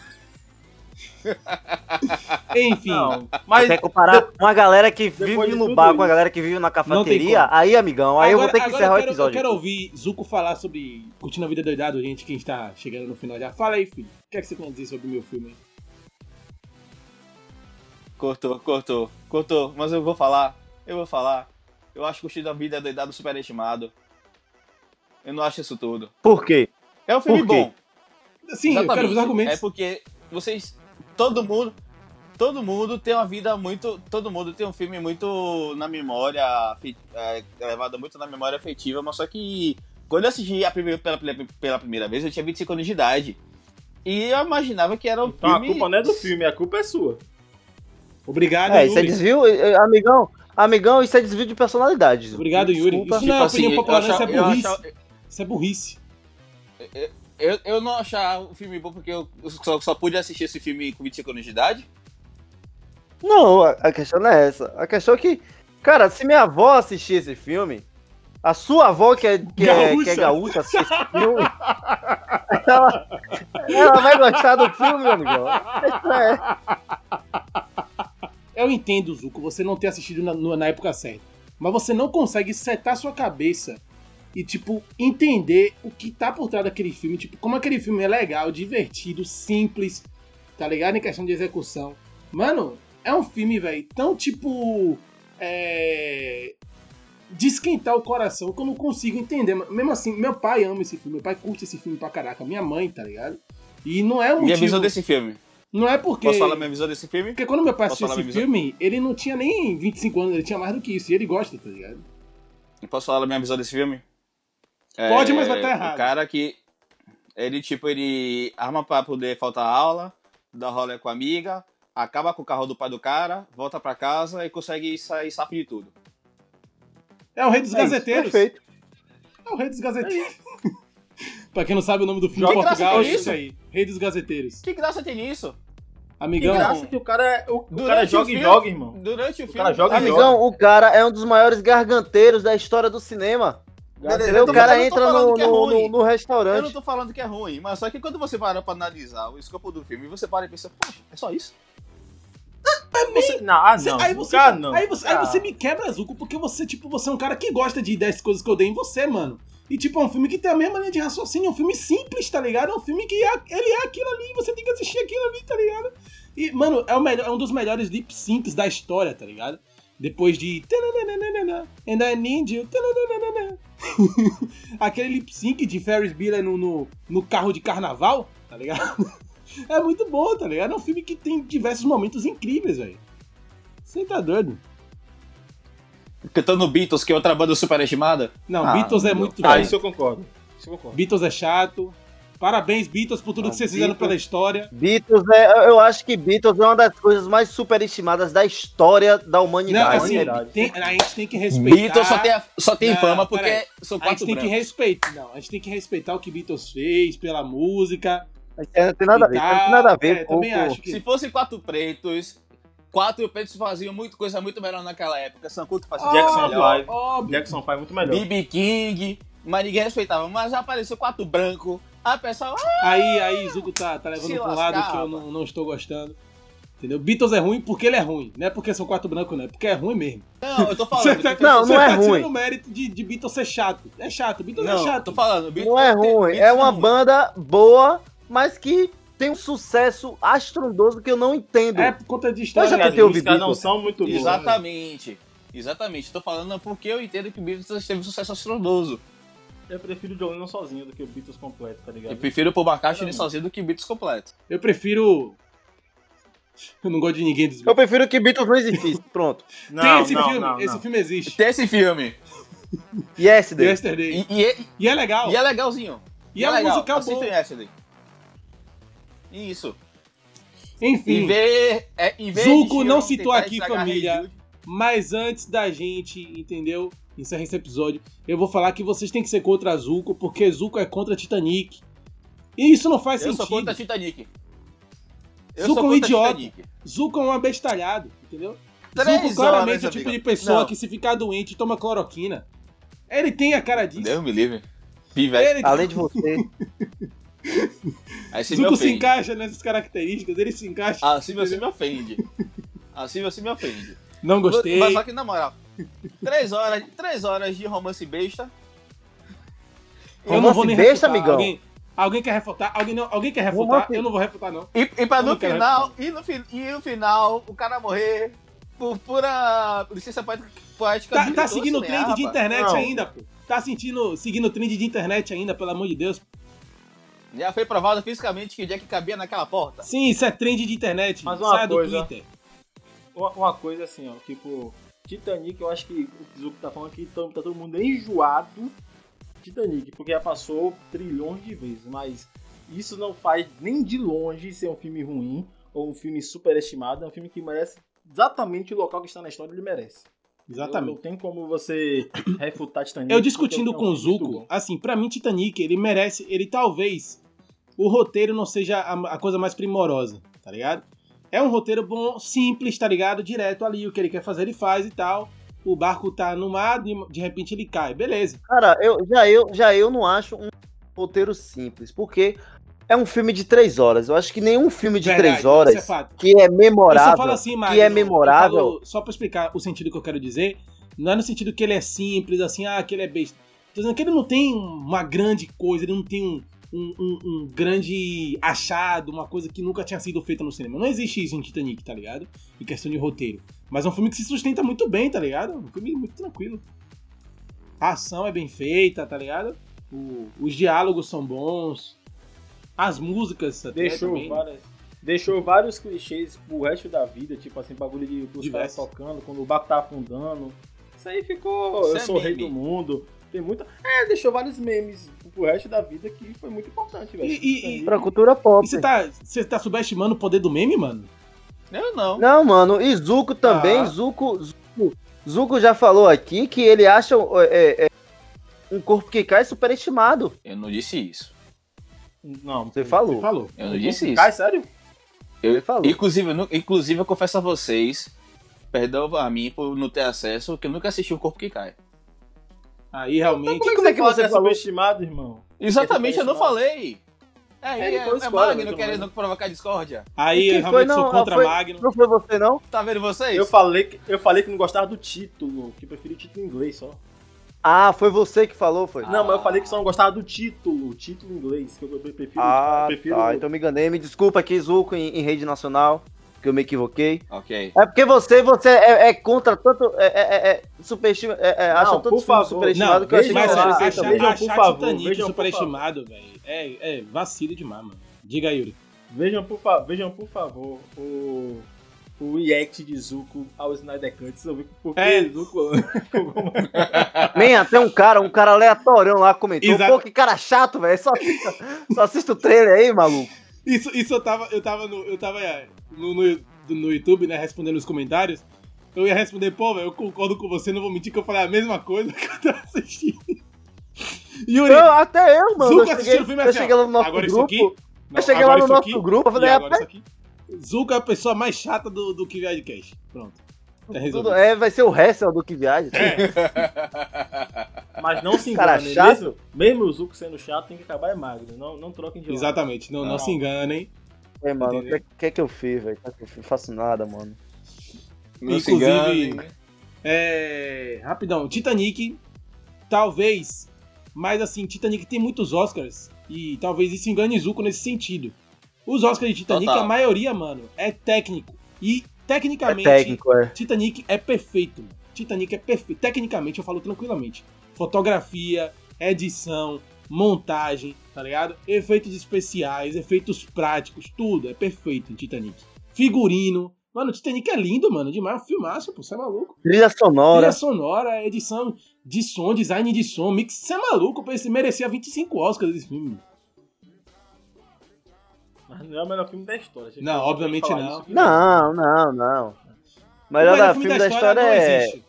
[SPEAKER 2] Enfim.
[SPEAKER 3] Não, mas
[SPEAKER 4] Quer comparar uma galera que vive
[SPEAKER 3] de
[SPEAKER 4] no bar
[SPEAKER 3] isso,
[SPEAKER 4] com a galera que vive na cafeteria? Aí, amigão, aí eu vou ter que
[SPEAKER 2] agora
[SPEAKER 4] encerrar o
[SPEAKER 2] quero,
[SPEAKER 4] episódio.
[SPEAKER 2] Eu quero ouvir Zuko falar sobre Curtindo a Vida Doidado, gente, que está chegando no final já. Fala aí, filho. O que é que você tem a dizer sobre o meu filme?
[SPEAKER 1] Cortou, cortou, cortou. Mas eu vou falar, eu vou falar. Eu acho que o Curtindo a Vida é doidado superestimado. Eu não acho isso tudo.
[SPEAKER 4] Por quê?
[SPEAKER 1] É um filme
[SPEAKER 4] Por quê?
[SPEAKER 1] bom.
[SPEAKER 2] Sim, eu quero os argumentos.
[SPEAKER 1] É porque vocês. Todo mundo. Todo mundo tem uma vida muito. Todo mundo tem um filme muito na memória. É, levado muito na memória afetiva, mas só que. Quando eu assisti a primeira, pela, pela, pela primeira vez, eu tinha 25 anos de idade. E eu imaginava que era um
[SPEAKER 3] então a
[SPEAKER 1] filme.
[SPEAKER 3] culpa não é do filme, a culpa é sua.
[SPEAKER 2] Obrigado,
[SPEAKER 4] É, isso é
[SPEAKER 2] Yuri.
[SPEAKER 4] desvio, eh, amigão, amigão, isso é desvio de personalidade.
[SPEAKER 2] Obrigado, Yuri.
[SPEAKER 4] Desculpa.
[SPEAKER 2] Isso não é opinião popular, não,
[SPEAKER 1] eu
[SPEAKER 2] isso é
[SPEAKER 1] achava-
[SPEAKER 2] burrice.
[SPEAKER 1] achava-
[SPEAKER 2] Isso é burrice.
[SPEAKER 1] Eu, eu não achava o filme bom porque eu só, só pude assistir esse filme com 25 anos de idade.
[SPEAKER 4] Não, a, questão não é essa. A questão é que, cara, se minha avó assistir esse filme, a sua avó que é, que é,
[SPEAKER 2] Gaúcha.
[SPEAKER 4] que é gaúcha assistir esse filme, ela, ela vai gostar do filme, meu amigão. É.
[SPEAKER 2] Eu entendo, Zuko, você não ter assistido na, na época certa. Mas você não consegue setar sua cabeça e, tipo, entender o que tá por trás daquele filme. Tipo, como aquele filme é legal, divertido, simples, tá ligado? Em questão de execução. Mano, é um filme, velho, tão, tipo. É. De esquentar o coração que eu não consigo entender. Mesmo assim, meu pai ama esse filme, meu pai curte esse filme pra caraca, minha mãe, tá ligado? E não é um
[SPEAKER 1] Minha
[SPEAKER 2] motivo.
[SPEAKER 1] visão desse filme.
[SPEAKER 2] Não é porque.
[SPEAKER 1] Posso falar minha visão desse filme?
[SPEAKER 2] Porque quando meu pai assistiu esse filme, ele não tinha nem 25 anos, ele tinha mais do que isso. E ele gosta, tá ligado?
[SPEAKER 1] Posso falar a minha visão desse filme?
[SPEAKER 2] Pode, mas vai tá errado.
[SPEAKER 1] O cara que. Ele, tipo, ele arma pra poder faltar aula, dá rolê com a amiga, acaba com o carro do pai do cara, volta pra casa e consegue sair safo de tudo.
[SPEAKER 2] É o Rei dos
[SPEAKER 4] É isso,
[SPEAKER 2] Gazeteiros.
[SPEAKER 4] perfeito.
[SPEAKER 2] É o Rei dos Gazeteiros. Pra quem não sabe o nome do filme
[SPEAKER 1] Que
[SPEAKER 2] Portugal,
[SPEAKER 1] graça
[SPEAKER 2] é
[SPEAKER 1] tem
[SPEAKER 2] isso aí. Rei dos Gazeteiros.
[SPEAKER 1] Que graça tem nisso?
[SPEAKER 3] Que
[SPEAKER 2] Amigão,
[SPEAKER 3] graça que o cara, é- o, o cara
[SPEAKER 1] o
[SPEAKER 3] joga e joga, irmão.
[SPEAKER 1] Durante o, filme.
[SPEAKER 3] cara joga e
[SPEAKER 4] Amigão, o cara é um dos maiores garganteiros da história do cinema.
[SPEAKER 1] Beleza, eu
[SPEAKER 4] O cara
[SPEAKER 1] eu não
[SPEAKER 4] entra
[SPEAKER 1] falando
[SPEAKER 4] no,
[SPEAKER 1] que é
[SPEAKER 4] no,
[SPEAKER 1] ruim.
[SPEAKER 4] no- no
[SPEAKER 1] Eu
[SPEAKER 4] restaurante.
[SPEAKER 1] não tô falando que é ruim, mas só que quando você para pra analisar o escopo do filme, você para e pensa, poxa, é só isso?
[SPEAKER 3] Você, não, ah, não.
[SPEAKER 2] aí
[SPEAKER 3] o
[SPEAKER 2] você,
[SPEAKER 3] cara não.
[SPEAKER 2] aí você, aí
[SPEAKER 3] Ah.
[SPEAKER 2] você me quebra, Zuko, porque você, tipo, você é um cara que gosta de 10 coisas que eu dei em você, mano. E, tipo, é um filme que tem a mesma linha de raciocínio, é um filme simples, tá ligado? É um filme que é- ele é aquilo ali, você tem que assistir aquilo ali, tá ligado? E, mano, é, o melhor, é um dos melhores lip syncs da história, tá ligado? Depois de. And I need you. Aquele lip sync de Ferris Bueller no, no, no carro de carnaval, tá ligado? É muito bom, tá ligado? É um filme que tem diversos momentos incríveis, velho. Você tá doido?
[SPEAKER 1] Cantando Beatles, que é outra banda superestimada.
[SPEAKER 2] Não,
[SPEAKER 1] Ah,
[SPEAKER 2] Beatles é
[SPEAKER 1] não.
[SPEAKER 2] muito.
[SPEAKER 3] Ah, isso eu concordo. Isso eu concordo.
[SPEAKER 2] Beatles é chato. Parabéns, Beatles, por tudo
[SPEAKER 4] Não,
[SPEAKER 2] que vocês fizeram pela história.
[SPEAKER 4] Beatles é, eu acho que Beatles é uma das coisas mais superestimadas da história da
[SPEAKER 2] Não,
[SPEAKER 4] humanidade.
[SPEAKER 2] assim,
[SPEAKER 3] verdade.
[SPEAKER 2] tem- a gente tem que respeitar.
[SPEAKER 1] Beatles só tem, só tem
[SPEAKER 2] Não,
[SPEAKER 1] fama porque
[SPEAKER 2] peraí.
[SPEAKER 1] são
[SPEAKER 2] A
[SPEAKER 1] quatro
[SPEAKER 2] gente tem que
[SPEAKER 1] brancos.
[SPEAKER 2] respeitar. Não, a gente tem que respeitar o que Beatles fez pela música.
[SPEAKER 4] É, Não tem nada a ver, não tem nada a ver
[SPEAKER 2] É,
[SPEAKER 4] com,
[SPEAKER 2] também
[SPEAKER 4] com-
[SPEAKER 2] acho que.
[SPEAKER 1] Se fossem quatro pretos, quatro pretos faziam muito coisa muito melhor naquela época. Sankuto fazia
[SPEAKER 3] Jackson
[SPEAKER 1] muito melhor.
[SPEAKER 3] Five.
[SPEAKER 2] Óbvio.
[SPEAKER 3] Jackson faz muito melhor.
[SPEAKER 1] BB King, mas ninguém respeitava. Mas já apareceu quatro brancos. A pessoa, ah,
[SPEAKER 2] Aí, aí, Zuko tá, tá levando pra um lado que eu não, não estou gostando. Entendeu? Beatles é ruim porque ele é ruim. Não é porque são quatro brancos, não. É porque é ruim mesmo.
[SPEAKER 1] não, eu tô
[SPEAKER 2] Você
[SPEAKER 1] falando.
[SPEAKER 2] tá,
[SPEAKER 1] que-
[SPEAKER 4] Não,
[SPEAKER 2] você
[SPEAKER 4] não é
[SPEAKER 2] tá
[SPEAKER 4] ruim.
[SPEAKER 2] tirando o mérito de, de Beatles ser chato. É chato, Beatles
[SPEAKER 1] Não,
[SPEAKER 2] é chato.
[SPEAKER 1] tô falando. Beatles
[SPEAKER 4] Não é ruim, é uma
[SPEAKER 1] ruim.
[SPEAKER 4] banda boa, mas que tem um sucesso astrondoso que eu não entendo.
[SPEAKER 2] É por conta de história.
[SPEAKER 4] já
[SPEAKER 3] As
[SPEAKER 4] tentei ouvir
[SPEAKER 3] não são muito boas.
[SPEAKER 1] Exatamente. Exatamente. Tô falando porque eu entendo que o Beatles teve um sucesso astrondoso.
[SPEAKER 3] Eu prefiro o John Lennon sozinho do que o Beatles completo, tá ligado?
[SPEAKER 1] Eu prefiro o Paul McCartney sozinho do que o Beatles completo.
[SPEAKER 2] Eu prefiro. Eu não gosto de ninguém dos
[SPEAKER 4] Eu prefiro que Beatles não existisse. Pronto.
[SPEAKER 3] Não,
[SPEAKER 2] Tem esse
[SPEAKER 3] não,
[SPEAKER 2] filme,
[SPEAKER 3] não,
[SPEAKER 2] esse
[SPEAKER 3] não.
[SPEAKER 2] filme existe.
[SPEAKER 1] Tem esse filme.
[SPEAKER 4] Yesterday.
[SPEAKER 2] Yesterday.
[SPEAKER 1] E, e é,
[SPEAKER 2] E é legal.
[SPEAKER 1] e é legalzinho.
[SPEAKER 2] E é um
[SPEAKER 1] legal.
[SPEAKER 2] musical
[SPEAKER 1] Assistam
[SPEAKER 2] bom.
[SPEAKER 1] Yesterday. Isso.
[SPEAKER 2] Enfim,
[SPEAKER 1] vez, é, em vez
[SPEAKER 2] Zuko não citou aqui, família. Mas antes da gente, entendeu? Encerrar esse episódio, eu vou falar que vocês têm que ser contra Zuko, porque Zuko é contra Titanic. E isso não faz
[SPEAKER 1] Eu
[SPEAKER 2] sentido.
[SPEAKER 1] sou contra Titanic. Eu
[SPEAKER 2] Zuko é um idiota.
[SPEAKER 1] Titanic.
[SPEAKER 2] Zuko é um abestalhado, entendeu?
[SPEAKER 1] Três
[SPEAKER 2] Zuko claramente
[SPEAKER 1] horas,
[SPEAKER 2] é o tipo
[SPEAKER 1] amigo.
[SPEAKER 2] de pessoa
[SPEAKER 1] Não.
[SPEAKER 2] que se ficar doente toma cloroquina. Ele tem a cara disso.
[SPEAKER 1] Deus me livre. Pivete.
[SPEAKER 2] Ele,
[SPEAKER 4] Além de você.
[SPEAKER 1] Aí você me
[SPEAKER 2] Zuko se
[SPEAKER 1] ofende.
[SPEAKER 2] encaixa nessas características, ele se encaixa.
[SPEAKER 1] Assim você me ofende. Assim você me ofende.
[SPEAKER 2] Não gostei.
[SPEAKER 1] Mas só que na moral, três horas, três horas de romance besta.
[SPEAKER 2] Eu não vou nem
[SPEAKER 4] Romance besta,
[SPEAKER 2] refutar.
[SPEAKER 4] amigão?
[SPEAKER 2] Alguém, alguém quer refutar? Alguém, não, alguém quer refutar?
[SPEAKER 4] Romance-
[SPEAKER 2] Eu não vou refutar, não.
[SPEAKER 1] E, e pra
[SPEAKER 2] Eu
[SPEAKER 1] no final, e no, fi- e no final, o cara morrer por pura licença poética. poética
[SPEAKER 2] Tá, tá seguindo o
[SPEAKER 1] né,
[SPEAKER 2] trend de internet
[SPEAKER 3] Não.
[SPEAKER 2] ainda, pô. Tá sentindo, seguindo o trend de internet ainda, pelo amor de Deus.
[SPEAKER 1] Já foi provado fisicamente que o Jack cabia naquela porta.
[SPEAKER 2] Sim, isso é trend de internet.
[SPEAKER 3] Mas uma
[SPEAKER 2] Saia do
[SPEAKER 3] coisa-
[SPEAKER 2] Twitter.
[SPEAKER 3] Uma, uma coisa assim, ó, tipo, Titanic, eu acho que o Zuko tá falando que tá, todo mundo enjoado Titanic, porque já passou trilhões de vezes, mas isso não faz nem de longe ser um filme ruim ou um filme superestimado, é um filme que merece exatamente o local que está na história, ele merece. Não, não
[SPEAKER 2] Exatamente.
[SPEAKER 3] tem como você refutar Titanic.
[SPEAKER 2] Eu discutindo
[SPEAKER 3] é
[SPEAKER 2] com o Zuko, assim, pra mim Titanic, ele merece, ele talvez o roteiro não seja a, a coisa mais primorosa, tá ligado? É um roteiro bom, simples, tá ligado? Direto ali, o que ele quer fazer ele faz e tal. O barco tá no mar, de, de repente ele cai, beleza.
[SPEAKER 4] Cara, eu, já, eu, já eu não acho um roteiro simples, porque é um filme de três horas. Eu acho que nenhum filme de
[SPEAKER 2] Verdade,
[SPEAKER 4] três horas
[SPEAKER 2] Isso é
[SPEAKER 4] que é memorável,
[SPEAKER 2] assim,
[SPEAKER 4] que
[SPEAKER 2] Magno,
[SPEAKER 4] é
[SPEAKER 2] eu
[SPEAKER 4] memorável.
[SPEAKER 2] falo- só pra explicar o sentido que eu quero dizer, não é no sentido que ele é simples, assim, ah, que ele é besta. Tô dizendo que ele não tem uma grande coisa, ele não tem um, um, um- um grande achado, uma coisa que nunca tinha sido feita no cinema. Não existe isso em Titanic, tá ligado? Em questão de roteiro. Mas é um filme que se sustenta muito bem, tá ligado? Um filme muito tranquilo. A ação é bem feita, tá ligado? O- os diálogos são bons. As músicas até
[SPEAKER 3] Deixou
[SPEAKER 2] também.
[SPEAKER 3] várias. Deixou vários clichês pro resto da vida, tipo assim, bagulho de os caras tocando, quando o barco tá afundando. Isso aí ficou.
[SPEAKER 1] Isso
[SPEAKER 3] eu
[SPEAKER 1] é
[SPEAKER 3] sou o rei
[SPEAKER 1] meme.
[SPEAKER 3] do mundo. Tem muita. É, deixou vários memes pro resto da vida que foi muito importante, velho.
[SPEAKER 2] E- e- e-
[SPEAKER 4] Pra cultura pop.
[SPEAKER 2] E você tá, você tá subestimando o poder do meme, mano?
[SPEAKER 1] Eu não.
[SPEAKER 4] Não, mano, e Zuko também,
[SPEAKER 2] Ah.
[SPEAKER 4] Zuko, Zuko, Zuko já falou aqui que ele acha é, é, um corpo que cai superestimado.
[SPEAKER 1] Eu não disse isso.
[SPEAKER 3] Não,
[SPEAKER 4] Você falou.
[SPEAKER 2] Você falou.
[SPEAKER 1] Eu não disse isso.
[SPEAKER 3] Cai, sério?
[SPEAKER 1] Eu,
[SPEAKER 4] Ele falou.
[SPEAKER 1] Inclusive, eu, inclusive, eu confesso a vocês, perdão a mim por não ter acesso, que eu nunca assisti um corpo que cai.
[SPEAKER 2] Aí realmente.
[SPEAKER 3] Como é que
[SPEAKER 4] como é
[SPEAKER 3] você
[SPEAKER 4] que
[SPEAKER 3] fala
[SPEAKER 4] você
[SPEAKER 3] é
[SPEAKER 4] falou?
[SPEAKER 3] subestimado, irmão?
[SPEAKER 1] Exatamente, eu não falei. É,
[SPEAKER 3] É, ele
[SPEAKER 1] é,
[SPEAKER 3] foi
[SPEAKER 1] é Magno
[SPEAKER 3] então,
[SPEAKER 1] querendo provocar discórdia.
[SPEAKER 2] Aí eu realmente
[SPEAKER 4] foi?
[SPEAKER 2] sou
[SPEAKER 4] Não,
[SPEAKER 2] contra
[SPEAKER 4] foi-
[SPEAKER 2] Magno.
[SPEAKER 4] Não foi você, não?
[SPEAKER 1] Tá vendo vocês?
[SPEAKER 3] Eu falei, que, eu falei que não gostava do título, que preferia o título em inglês só.
[SPEAKER 4] Ah, foi você que falou, foi?
[SPEAKER 3] Não, mas eu falei que só não gostava do título, o título em inglês, que eu prefiro.
[SPEAKER 4] Ah,
[SPEAKER 3] eu prefiro
[SPEAKER 4] tá, então me enganei. Me desculpa aqui, Zuko, em, em rede nacional, que eu me equivoquei.
[SPEAKER 1] Ok.
[SPEAKER 4] É porque você, você é, é contra tanto. É, é, é, é, superestima, é, é, acha
[SPEAKER 3] Não,
[SPEAKER 4] tanto
[SPEAKER 3] por favor.
[SPEAKER 4] superestimado
[SPEAKER 2] Não,
[SPEAKER 4] que eu achei
[SPEAKER 3] vejam
[SPEAKER 2] mas
[SPEAKER 4] que você
[SPEAKER 2] achar,
[SPEAKER 4] também.
[SPEAKER 3] vejam,
[SPEAKER 2] achar
[SPEAKER 3] por favor,
[SPEAKER 2] Titanic
[SPEAKER 3] vejam,
[SPEAKER 2] superestimado, velho, é, é vacilo demais, mano. Diga, Yuri.
[SPEAKER 3] Vejam por, fa- vejam, por favor, o, o react de Zuko ao Snyder Cut. Você ouviu por que
[SPEAKER 2] É.
[SPEAKER 3] Zuko...
[SPEAKER 4] Nem até um cara, um cara aleatório lá comentou.
[SPEAKER 2] Exato.
[SPEAKER 4] Pô, que cara chato, velho. Só, assista- só assista o trailer aí, maluco.
[SPEAKER 2] Isso, isso eu tava, eu tava, no, eu tava é, no, no, no YouTube, né, respondendo os comentários. Eu ia responder, pô, velho, eu concordo com você, não vou mentir que eu falei a mesma coisa que eu tava assistindo. Yuri,
[SPEAKER 4] Eu, até eu, mano. Eu cheguei,
[SPEAKER 2] assistiu o filme
[SPEAKER 4] eu
[SPEAKER 2] assim,
[SPEAKER 4] cheguei
[SPEAKER 2] ó,
[SPEAKER 4] lá no nosso
[SPEAKER 2] agora isso
[SPEAKER 4] grupo.
[SPEAKER 2] aqui, não,
[SPEAKER 4] eu cheguei
[SPEAKER 2] agora
[SPEAKER 4] lá no
[SPEAKER 2] isso
[SPEAKER 4] nosso
[SPEAKER 2] aqui,
[SPEAKER 4] grupo, eu falei,
[SPEAKER 2] e agora isso aqui. Zuko é a pessoa mais chata do, do que cash. Pronto. Tá
[SPEAKER 4] tudo, é, vai ser o Hessel do que viaja.
[SPEAKER 3] Mas não se
[SPEAKER 4] Cara
[SPEAKER 3] engane,
[SPEAKER 4] chato.
[SPEAKER 3] mesmo, mesmo o Zuko sendo chato, tem que acabar é magro. Não, não troquem de lado.
[SPEAKER 2] Exatamente, não, não,
[SPEAKER 1] Não.
[SPEAKER 2] se enganem.
[SPEAKER 4] É, mano, o que, que que eu fiz, velho? Que que eu fiz? Faço nada, mano.
[SPEAKER 1] Não se
[SPEAKER 2] Inclusive-
[SPEAKER 1] engane.
[SPEAKER 2] É. Rapidão, Titanic, talvez. Mas assim, Titanic tem muitos Oscars. E talvez isso engane Zuko nesse sentido. Os Oscars de Titanic,
[SPEAKER 1] Total.
[SPEAKER 2] a maioria, mano, é técnico. E
[SPEAKER 4] É
[SPEAKER 2] tecnicamente,
[SPEAKER 4] técnico, é.
[SPEAKER 2] Titanic é perfeito. mano. Titanic é perfeito. Tecnicamente, eu falo tranquilamente. Fotografia, edição, montagem, tá ligado? Efeitos especiais, efeitos práticos, tudo é perfeito em Titanic. Figurino. Mano, Titanic é lindo, mano. Demais, um filmaço, pô. Você é maluco.
[SPEAKER 4] Trilha sonora.
[SPEAKER 2] Trilha sonora, edição de som, design de som, mix. Você é maluco, pô. Esse merecia 25 Oscars esse filme.
[SPEAKER 3] Mas Não é o melhor filme da história. gente.
[SPEAKER 2] Não, obviamente não.
[SPEAKER 3] isso.
[SPEAKER 4] Não, não, não. O melhor,
[SPEAKER 2] O
[SPEAKER 4] da filme da história,
[SPEAKER 2] não
[SPEAKER 4] é.
[SPEAKER 2] existe.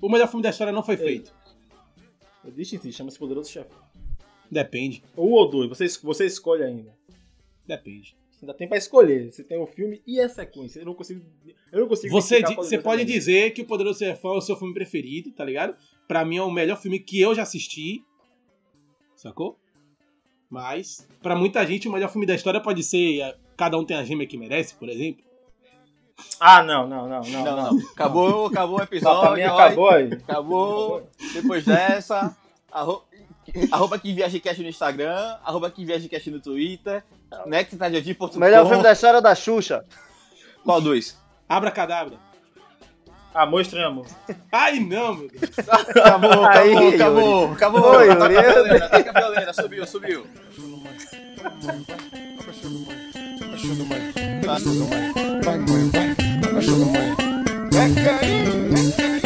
[SPEAKER 2] O melhor filme da história não foi feito.
[SPEAKER 3] Existe sim, chama-se Poderoso Chefe.
[SPEAKER 2] Depende.
[SPEAKER 3] Um ou dois, você, você escolhe ainda.
[SPEAKER 2] Depende.
[SPEAKER 3] Você ainda tem pra escolher. Você tem o filme e a sequência. Eu não consigo. Eu não consigo.
[SPEAKER 2] Você,
[SPEAKER 3] Poderoso
[SPEAKER 2] você pode
[SPEAKER 3] Chefão.
[SPEAKER 2] dizer que o Poderoso Chefão é o seu filme preferido, tá ligado? Pra mim é o melhor filme que eu já assisti. Sacou? Mas, pra muita gente, o melhor filme da história pode ser eh, Cada um tem a gêmea que merece, por exemplo.
[SPEAKER 3] Ah, não, não, não, não.
[SPEAKER 1] Não,
[SPEAKER 3] não.
[SPEAKER 1] Acabou, acabou o episódio. ó.
[SPEAKER 3] acabou aí.
[SPEAKER 1] Acabou. Depois dessa, arro... arroba que viajecast no Instagram, arroba que viajecast no Twitter, nectardeodi.com.
[SPEAKER 4] O melhor filme da história é da Xuxa.
[SPEAKER 1] Qual dois?
[SPEAKER 2] Abra cadabra.
[SPEAKER 3] Amor estranho amor.
[SPEAKER 2] Ai, não, meu Deus.
[SPEAKER 1] Acabou, acabou, acabou, acabou.
[SPEAKER 4] Oi,
[SPEAKER 1] Ataca
[SPEAKER 4] Yuri.
[SPEAKER 1] a violeira, ataca a violeira, subiu, subiu.
[SPEAKER 5] Vai, mãe, vai, vai, mãe. É carinho, é carinho.